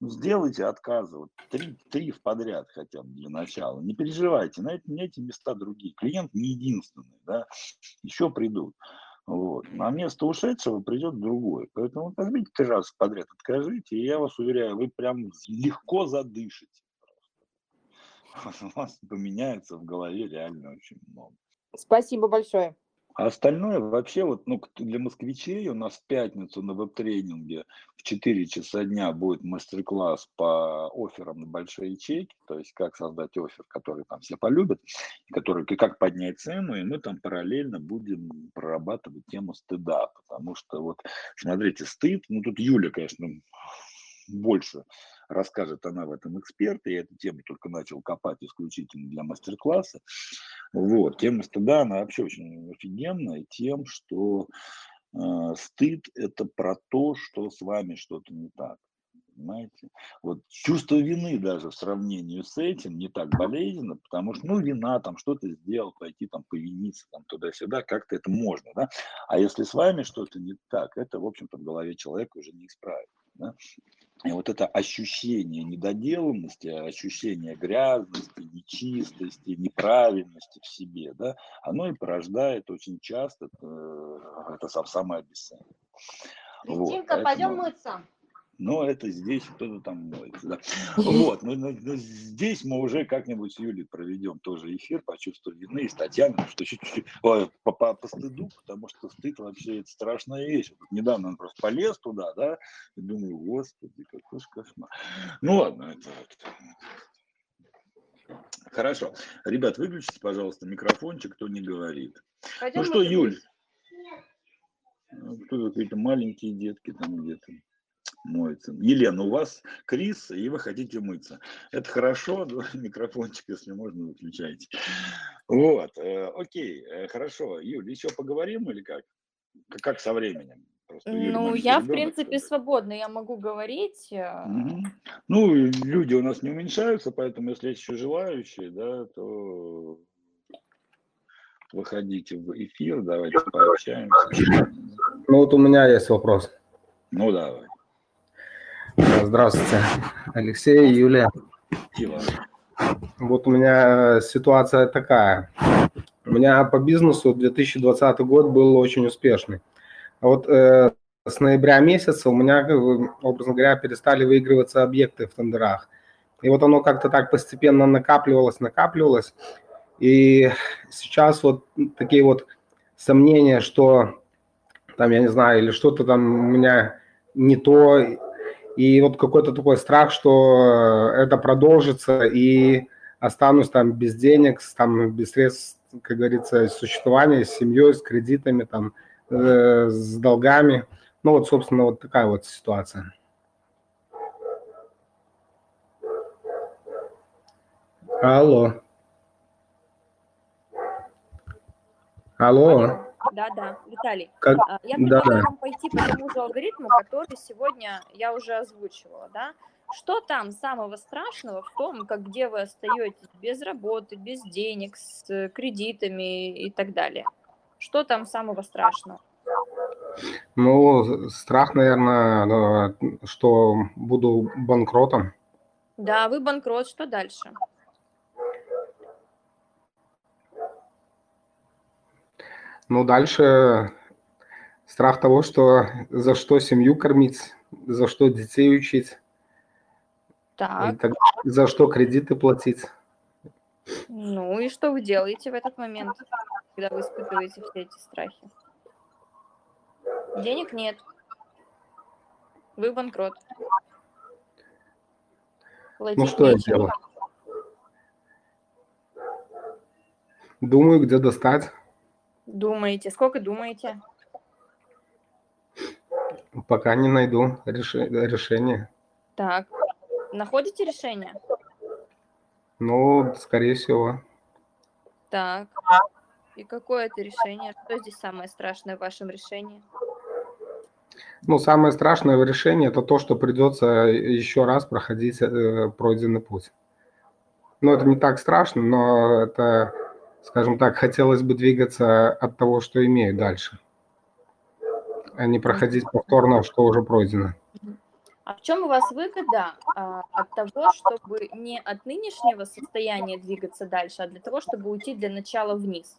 ну, сделайте отказы, вот три, три в подряд хотя бы для начала, не переживайте, на эти, на эти места другие, клиент не единственный, да, еще придут. Вот. На место ушедшего придет другой. Поэтому возьмите три раза подряд, откажите, и я вас уверяю, вы прям легко задышите. У вас поменяется в голове реально очень много. Спасибо большое. А остальное вообще вот, ну, для москвичей у нас в пятницу на веб-тренинге в 4 часа дня будет мастер-класс по офферам на большие ячейки, то есть как создать офер, который там все полюбят, который как поднять цену, и мы там параллельно будем прорабатывать тему стыда, потому что вот, смотрите, стыд, ну тут Юля, конечно, больше расскажет она в этом эксперт, я эту тему только начал копать исключительно для мастер-класса. Вот, тема стыда, она вообще очень офигенная тем, что э, стыд – это про то, что с вами что-то не так. Понимаете? Вот чувство вины даже в сравнении с этим не так болезненно, потому что, ну, вина, там, что-то сделал, пойти там повиниться, там, туда-сюда, как-то это можно, да? А если с вами что-то не так, это, в общем-то, в голове человека уже не исправить, да? И вот это ощущение недоделанности, ощущение грязности, нечистости, неправильности в себе, да, оно и порождает очень часто э, это сам самое обесценивание. Кристинка, вот, пойдем мыться но это здесь кто-то там моется. Да. Вот, но, но, но здесь мы уже как-нибудь с Юлей проведем тоже эфир по чувству вины и с Татьяной, что чуть-чуть по, по, по стыду, потому что стыд вообще это страшная вещь. Вот недавно он просто полез туда, да, и думаю, господи, какой кошмар. Ну ладно, это, это Хорошо. Ребят, выключите, пожалуйста, микрофончик, кто не говорит. Пойдем ну что, Юль? Кто какие-то маленькие детки там где-то моется. Елена, у вас Крис, и вы хотите мыться. Это хорошо, микрофончик, если можно, выключайте. Вот, э, окей, э, хорошо. Юль, еще поговорим или как? Как со временем? Просто ну, я, ребенок, в принципе, тогда. свободна, я могу говорить. Угу. Ну, люди у нас не уменьшаются, поэтому, если есть еще желающие, да, то выходите в эфир, давайте пообщаемся. Ну, вот у меня есть вопрос. Ну, давай. Здравствуйте, Алексей, Юлия. Вот у меня ситуация такая. У меня по бизнесу 2020 год был очень успешный. А вот э, с ноября месяца у меня, образно говоря, перестали выигрываться объекты в тендерах. И вот оно как-то так постепенно накапливалось, накапливалось. И сейчас вот такие вот сомнения, что там, я не знаю, или что-то там у меня не то. И вот какой-то такой страх, что это продолжится, и останусь там без денег, там без средств, как говорится, существования, с семьей, с кредитами, там, э, с долгами. Ну вот, собственно, вот такая вот ситуация. Алло. Алло. Да, да, Виталий. Как? а, Я Да, предлагаю да. вам пойти по тому же алгоритму, который сегодня я уже озвучивала, да? Что там самого страшного в том, как где вы остаетесь без работы, без денег, с э, кредитами и так далее? Что там самого страшного? Ну, страх, наверное, что буду банкротом. Да, вы банкрот, что дальше? Ну, дальше страх того, что за что семью кормить, за что детей учить, и Так, так- за что кредиты платить. ну и что вы делаете в этот момент, когда вы испытываете все эти страхи? Денег нет. Вы банкрот. Ну, Платить что я нечем. делаю? Думаю, где достать. Думаете? Сколько думаете? Пока не найду реши- решение. Так, находите решение? Ну, скорее всего. Так. И какое это решение? Что здесь самое страшное в вашем решении? Ну, самое страшное в решении это то, что придется еще раз проходить э, пройденный путь. Ну, это не так страшно, но это, скажем так, хотелось бы двигаться от того, что имею дальше, а не проходить повторно, что уже пройдено. А в чем у вас выгода а, от того, чтобы не от нынешнего состояния двигаться дальше, а для того, чтобы уйти для начала вниз?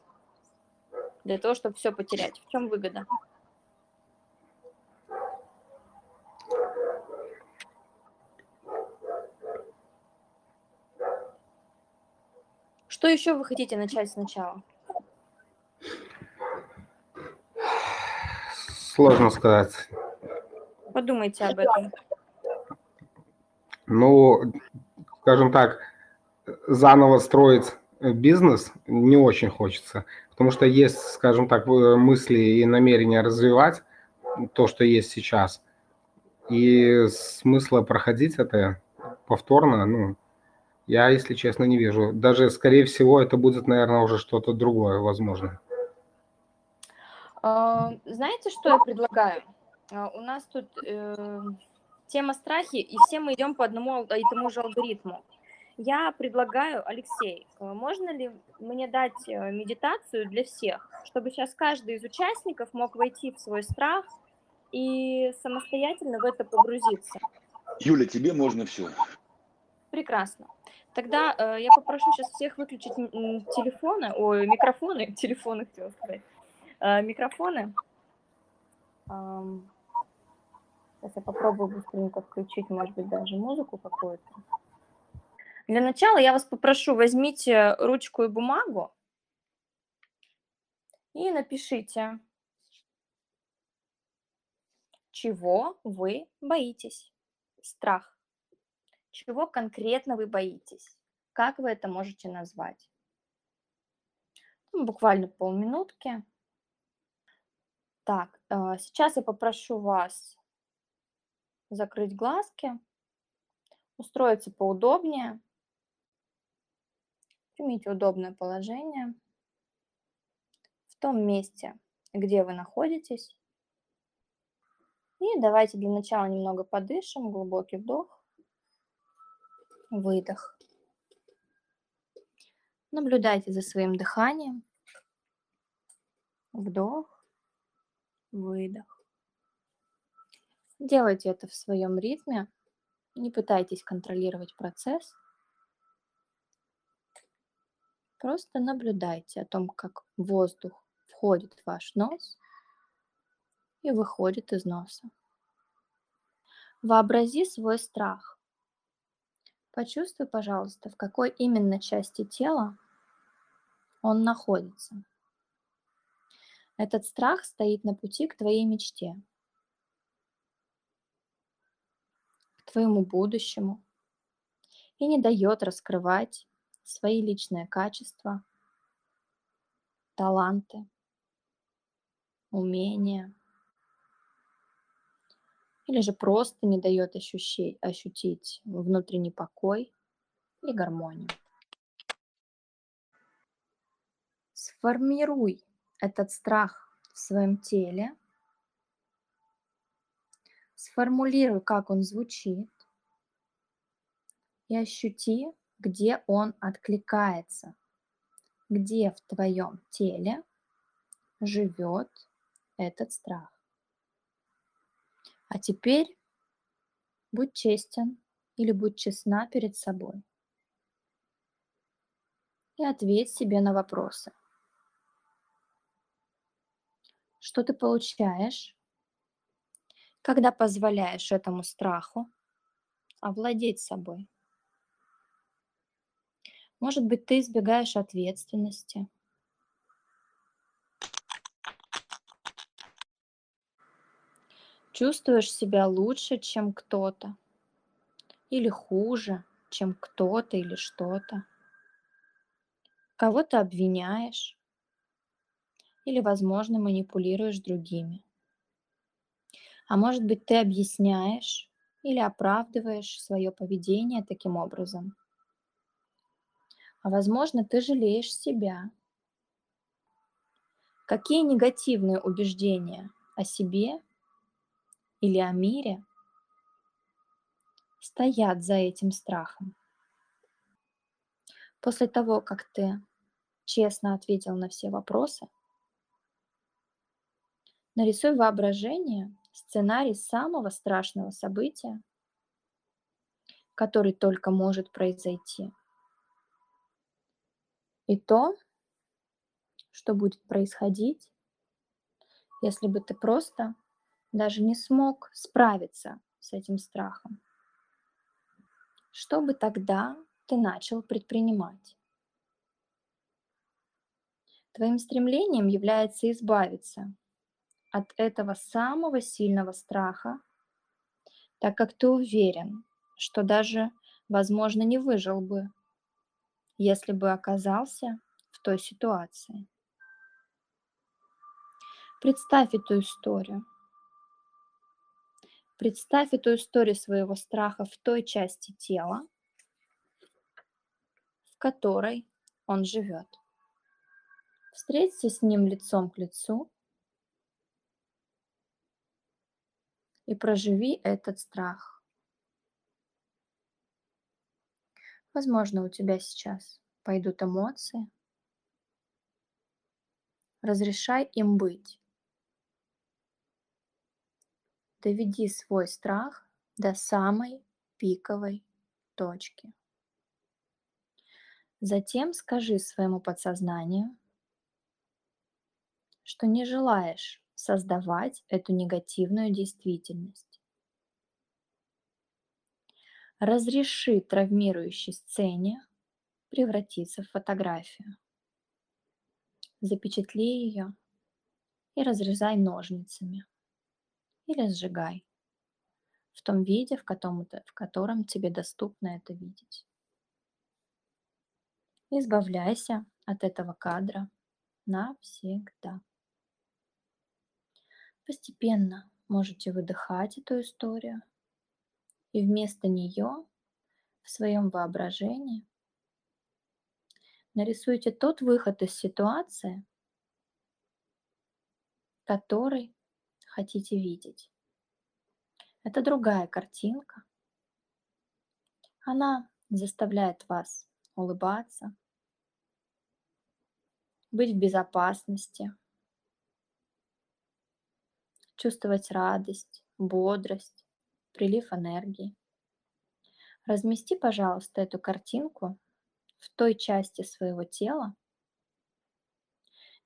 Для того, чтобы все потерять. В чем выгода? Что еще вы хотите начать сначала? Сложно сказать. Подумайте об этом. Ну, скажем так, заново строить бизнес не очень хочется, потому что есть, скажем так, э, мысли и намерения развивать то, что есть сейчас. И смысла проходить это повторно, ну, я, если честно, не вижу. Даже, скорее всего, это будет, наверное, уже что-то другое, возможно. А, Знаете, что я предлагаю? А, У нас тут э, тема страхи, и все мы идем по одному и тому же алгоритму. Я предлагаю, Алексей, э, можно ли мне дать э, медитацию для всех, чтобы сейчас каждый из участников мог войти в свой страх и самостоятельно в это погрузиться? Юля, тебе можно все. Прекрасно. Тогда э, я попрошу сейчас всех выключить телефоны, ой, микрофоны, телефоны хотела сказать, Э, микрофоны. Ам, Сейчас я попробую быстренько включить, может быть, даже музыку какую-то. Для начала я вас попрошу, возьмите ручку и бумагу и напишите, чего вы боитесь. Страх. Чего конкретно вы боитесь? Как вы это можете назвать? Ну, буквально полминутки. Так, э, сейчас я попрошу вас закрыть глазки, устроиться поудобнее. Примите удобное положение в том месте, где вы находитесь. И давайте для начала немного подышим, глубокий вдох, выдох. Наблюдайте за своим дыханием. Вдох, выдох. Делайте это в своем ритме. Не пытайтесь контролировать процесс. Просто наблюдайте о том, как воздух входит в ваш нос и выходит из носа. Вообрази свой страх. Почувствуй, пожалуйста, в какой именно части тела он находится. Этот страх стоит на пути к твоей мечте, к твоему будущему. И не дает раскрывать свои личные качества, таланты, умения, или же просто не дает ощущей, ощутить внутренний покой и гармонию. Сформируй этот страх в своем теле, сформулируй, как он звучит, и ощути, где он откликается, где в твоем теле живет этот страх. А теперь будь честен или будь честна перед собой и ответь себе на вопросы. Что ты получаешь, когда позволяешь этому страху овладеть собой? Может быть, ты избегаешь ответственности. Чувствуешь себя лучше, чем кто-то. Или хуже, чем кто-то или что-то. Кого-то обвиняешь. Или, возможно, манипулируешь другими. А может быть, ты объясняешь или оправдываешь свое поведение таким образом. А возможно, ты жалеешь себя. Какие негативные убеждения о себе или о мире стоят за этим страхом? После того, как ты честно ответил на все вопросы, нарисуй воображение сценарий самого страшного события, который только может произойти – и то, что будет происходить, если бы ты просто даже не смог справиться с этим страхом. Что бы тогда ты начал предпринимать? Твоим стремлением является избавиться от этого самого сильного страха, так как ты уверен, что даже, возможно, не выжил бы если бы оказался в той ситуации. Представь эту историю. Представь эту историю своего страха в той части тела, в которой он живет. Встреться с ним лицом к лицу и проживи этот страх. Возможно, у тебя сейчас пойдут эмоции. Разрешай им быть. Доведи свой страх до самой пиковой точки. Затем скажи своему подсознанию, что не желаешь создавать эту негативную действительность. Разреши травмирующей сцене превратиться в фотографию. Запечатли ее и разрезай ножницами или сжигай в том виде, в котором, в котором тебе доступно это видеть. Избавляйся от этого кадра навсегда. Постепенно можете выдыхать эту историю и вместо нее в своем воображении нарисуйте тот выход из ситуации, который хотите видеть. Это другая картинка. Она заставляет вас улыбаться, быть в безопасности, чувствовать радость, бодрость, прилив энергии. Размести, пожалуйста, эту картинку в той части своего тела,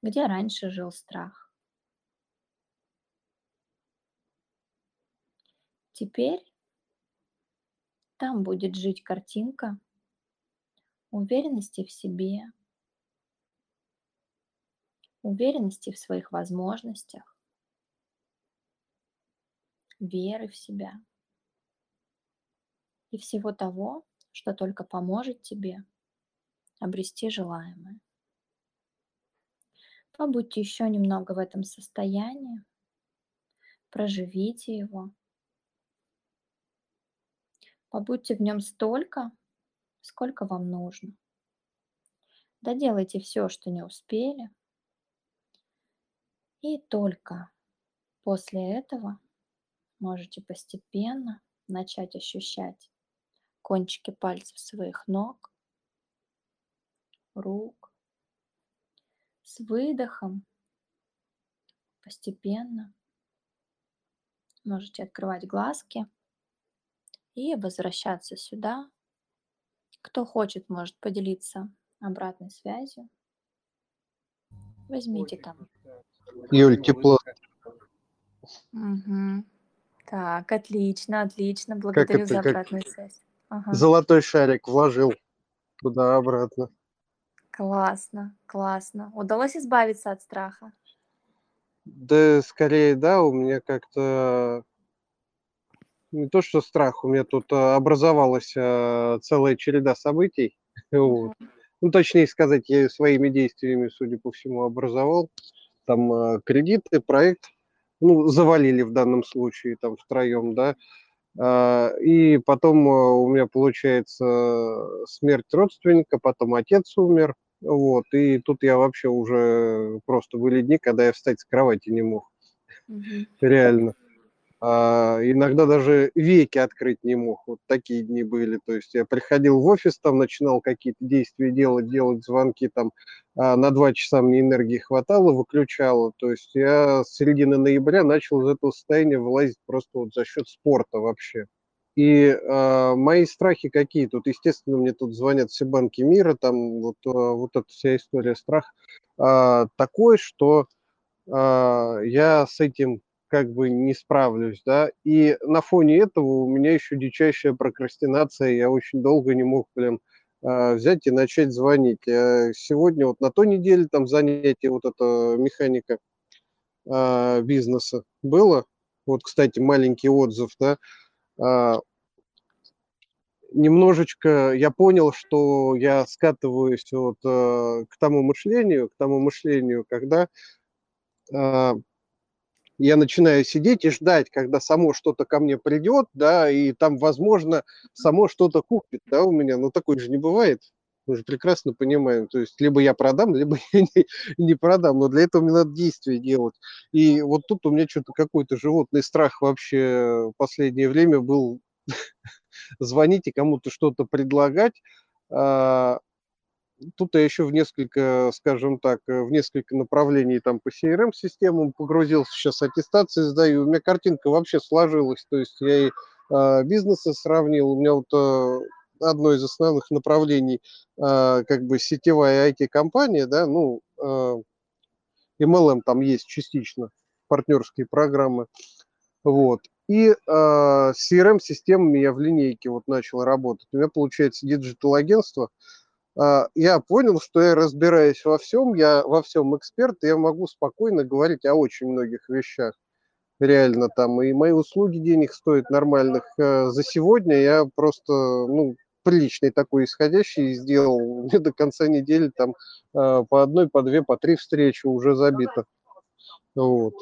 где раньше жил страх. Теперь там будет жить картинка уверенности в себе, уверенности в своих возможностях, веры в себя и всего того, что только поможет тебе обрести желаемое. Побудьте еще немного в этом состоянии, проживите его, побудьте в нем столько, сколько вам нужно. Доделайте все, что не успели, и только после этого можете постепенно начать ощущать кончики пальцев своих ног, рук. С выдохом постепенно можете открывать глазки и возвращаться сюда. Кто хочет, может поделиться обратной связью. Возьмите там Юль, тепло. Угу. Так, отлично, отлично. Благодарю это, за как обратную связь. Ага. Золотой шарик вложил туда-обратно. Классно, классно. Удалось избавиться от страха? Да, скорее, да, у меня как-то не то, что страх, у меня тут а, образовалась а, целая череда событий. Вот. Ну, точнее сказать, я своими действиями, судя по всему, образовал. Там а, кредиты, проект, ну, завалили в данном случае, там, втроем, да. А, И потом а, у меня получается смерть родственника, потом отец умер, вот, и тут я вообще уже просто были дни, когда я встать с кровати не мог, Мгм. реально. А, иногда даже веки открыть не мог. Вот такие дни были. То есть я приходил в офис, там начинал какие-то действия делать, делать звонки, там а, на два часа мне энергии хватало, выключало. То есть я с середины ноября начал из этого состояния вылазить просто вот за счет спорта вообще. И а, мои страхи какие тут? Естественно, мне тут звонят все банки мира, там вот, а, вот эта вся история страх а, такой, что а, я с этим как бы не справлюсь, да, и на фоне этого у меня еще дичайшая прокрастинация, я очень долго не мог, прям а, взять и начать звонить. А сегодня вот на той неделе там занятие вот это механика а, бизнеса было, вот, кстати, маленький отзыв, да, а, немножечко я понял, что я скатываюсь вот э, к тому мышлению, к тому мышлению, когда э, я начинаю сидеть и ждать, когда само что-то ко мне придет, да, и там, возможно, само что-то купит, да, у меня, но такое же не бывает. Мы же прекрасно понимаем, то есть либо я продам, либо я не, не продам, но для этого мне надо действия делать. И вот тут у меня что-то какой-то животный страх вообще в последнее время был звонить и кому-то что-то предлагать. Тут я еще в несколько, скажем так, э, в несколько направлений там по CRM-системам погрузился, сейчас аттестации сдаю. У меня картинка вообще сложилась, то есть я и а, бизнесы сравнил. У меня вот а, одно из основных направлений, а, как бы сетевая IT-компания, да, ну, а, MLM там есть частично, партнерские программы, вот. И э, с CRM-системами я в линейке вот начал работать. У меня получается digital-агентство. Э, я понял, что я разбираюсь во всем, я во всем эксперт, и я могу спокойно говорить о очень многих вещах. Реально там. И мои услуги денег стоят нормальных. Э, за сегодня я просто, ну, приличный такой исходящий сделал. Меня до конца недели там э, по одной, по две, по три встречи уже забито. Вот.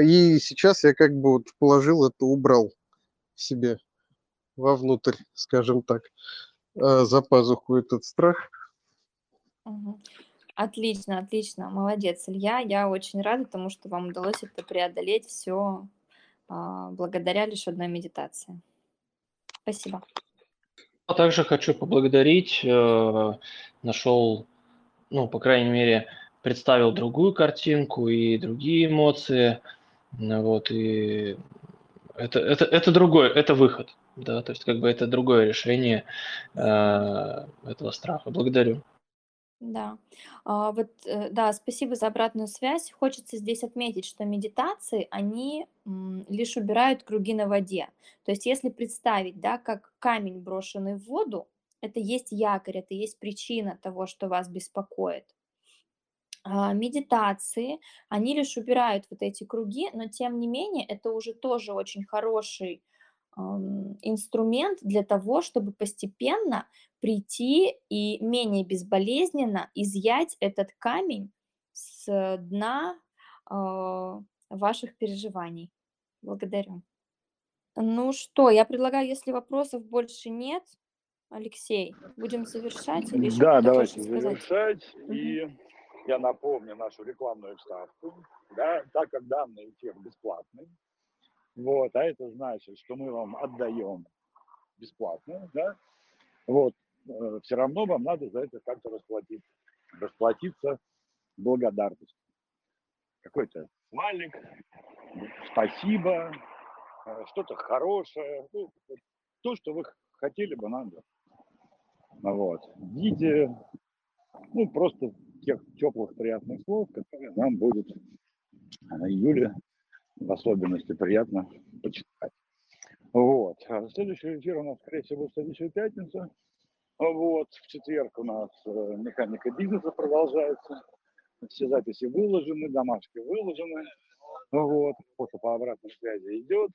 И сейчас я как бы вот положил это, убрал себе вовнутрь, скажем так, э, за пазуху этот страх. Отлично, отлично, молодец, Илья. Я очень рада тому, что вам удалось это преодолеть все благодаря лишь одной медитации. Спасибо. А также хочу поблагодарить, э, нашел, ну, по крайней мере, представил другую картинку и другие эмоции, вот, и Это, это, это другой, это выход, да, то есть как бы это другое решение э, этого страха. Благодарю. Да, а, вот, э, да, спасибо за обратную связь. Хочется здесь отметить, что медитации, они м, лишь убирают круги на воде. То есть если представить, да, как камень, брошенный в воду, это есть якорь, это есть причина того, что вас беспокоит. А, медитации, они лишь убирают вот эти круги, но тем не менее это уже тоже очень хороший инструмент для того, чтобы постепенно прийти и менее безболезненно изъять этот камень с дна а, ваших переживаний. Благодарю. Ну что, я предлагаю, если вопросов больше нет, Алексей, будем завершать или Да, давайте завершать. Мгм. И я напомню нашу рекламную вставку. Да, так как данный эфир бесплатный, вот, а это значит, что мы вам отдаем бесплатно, да, вот, все равно вам надо за это как-то расплатиться. Расплатиться благодарностью. Какой-то смайлик, спасибо, э, что-то хорошее, ну, то, что вы хотели бы нам. дать. Вот. Виде, ну, просто тех теплых, приятных слов, которые нам будет а, Юле в особенности приятно почитать. Вот. А Следующий эфир у нас, скорее всего, в следующую пятницу. Вот. В четверг у нас э, механика бизнеса продолжается. Все записи выложены, домашки выложены. Вот. Фото по обратной связи идет.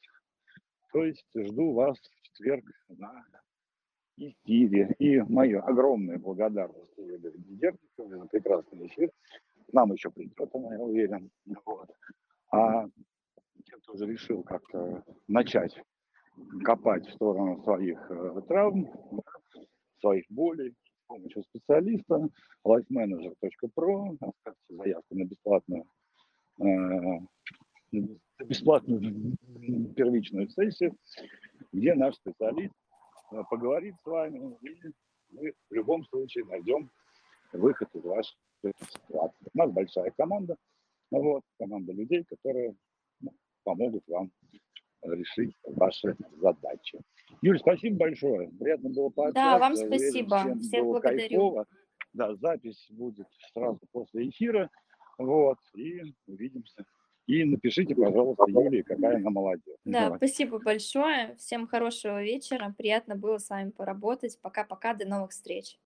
То есть жду вас в четверг на эфире. И мою огромную благодарность Юлии Ведерниковой за прекрасный эфир. Нам еще придет она, я уверен. Вот. А кто уже решил как-то начать копать в сторону своих э, травм, своих болей с помощью специалиста, lifemanager.pro, оставьте заявку на бесплатную, э, бесплатную первичную сессию, где наш специалист э, поговорит с вами, и мы в любом случае найдем выход из вашей ситуации. У нас большая команда, вот, команда людей, которые помогут вам решить ваши задачи. Юль, спасибо большое. Приятно было пообщаться. Да, вам Уверен, спасибо. всем Всех благодарю. кайфово. Да, запись будет сразу после эфира. Вот, и увидимся. И напишите, пожалуйста, Юлии, какая она молодец. Да, Вот. спасибо большое. Всем хорошего вечера. Приятно было с вами поработать. Пока-пока. До новых встреч.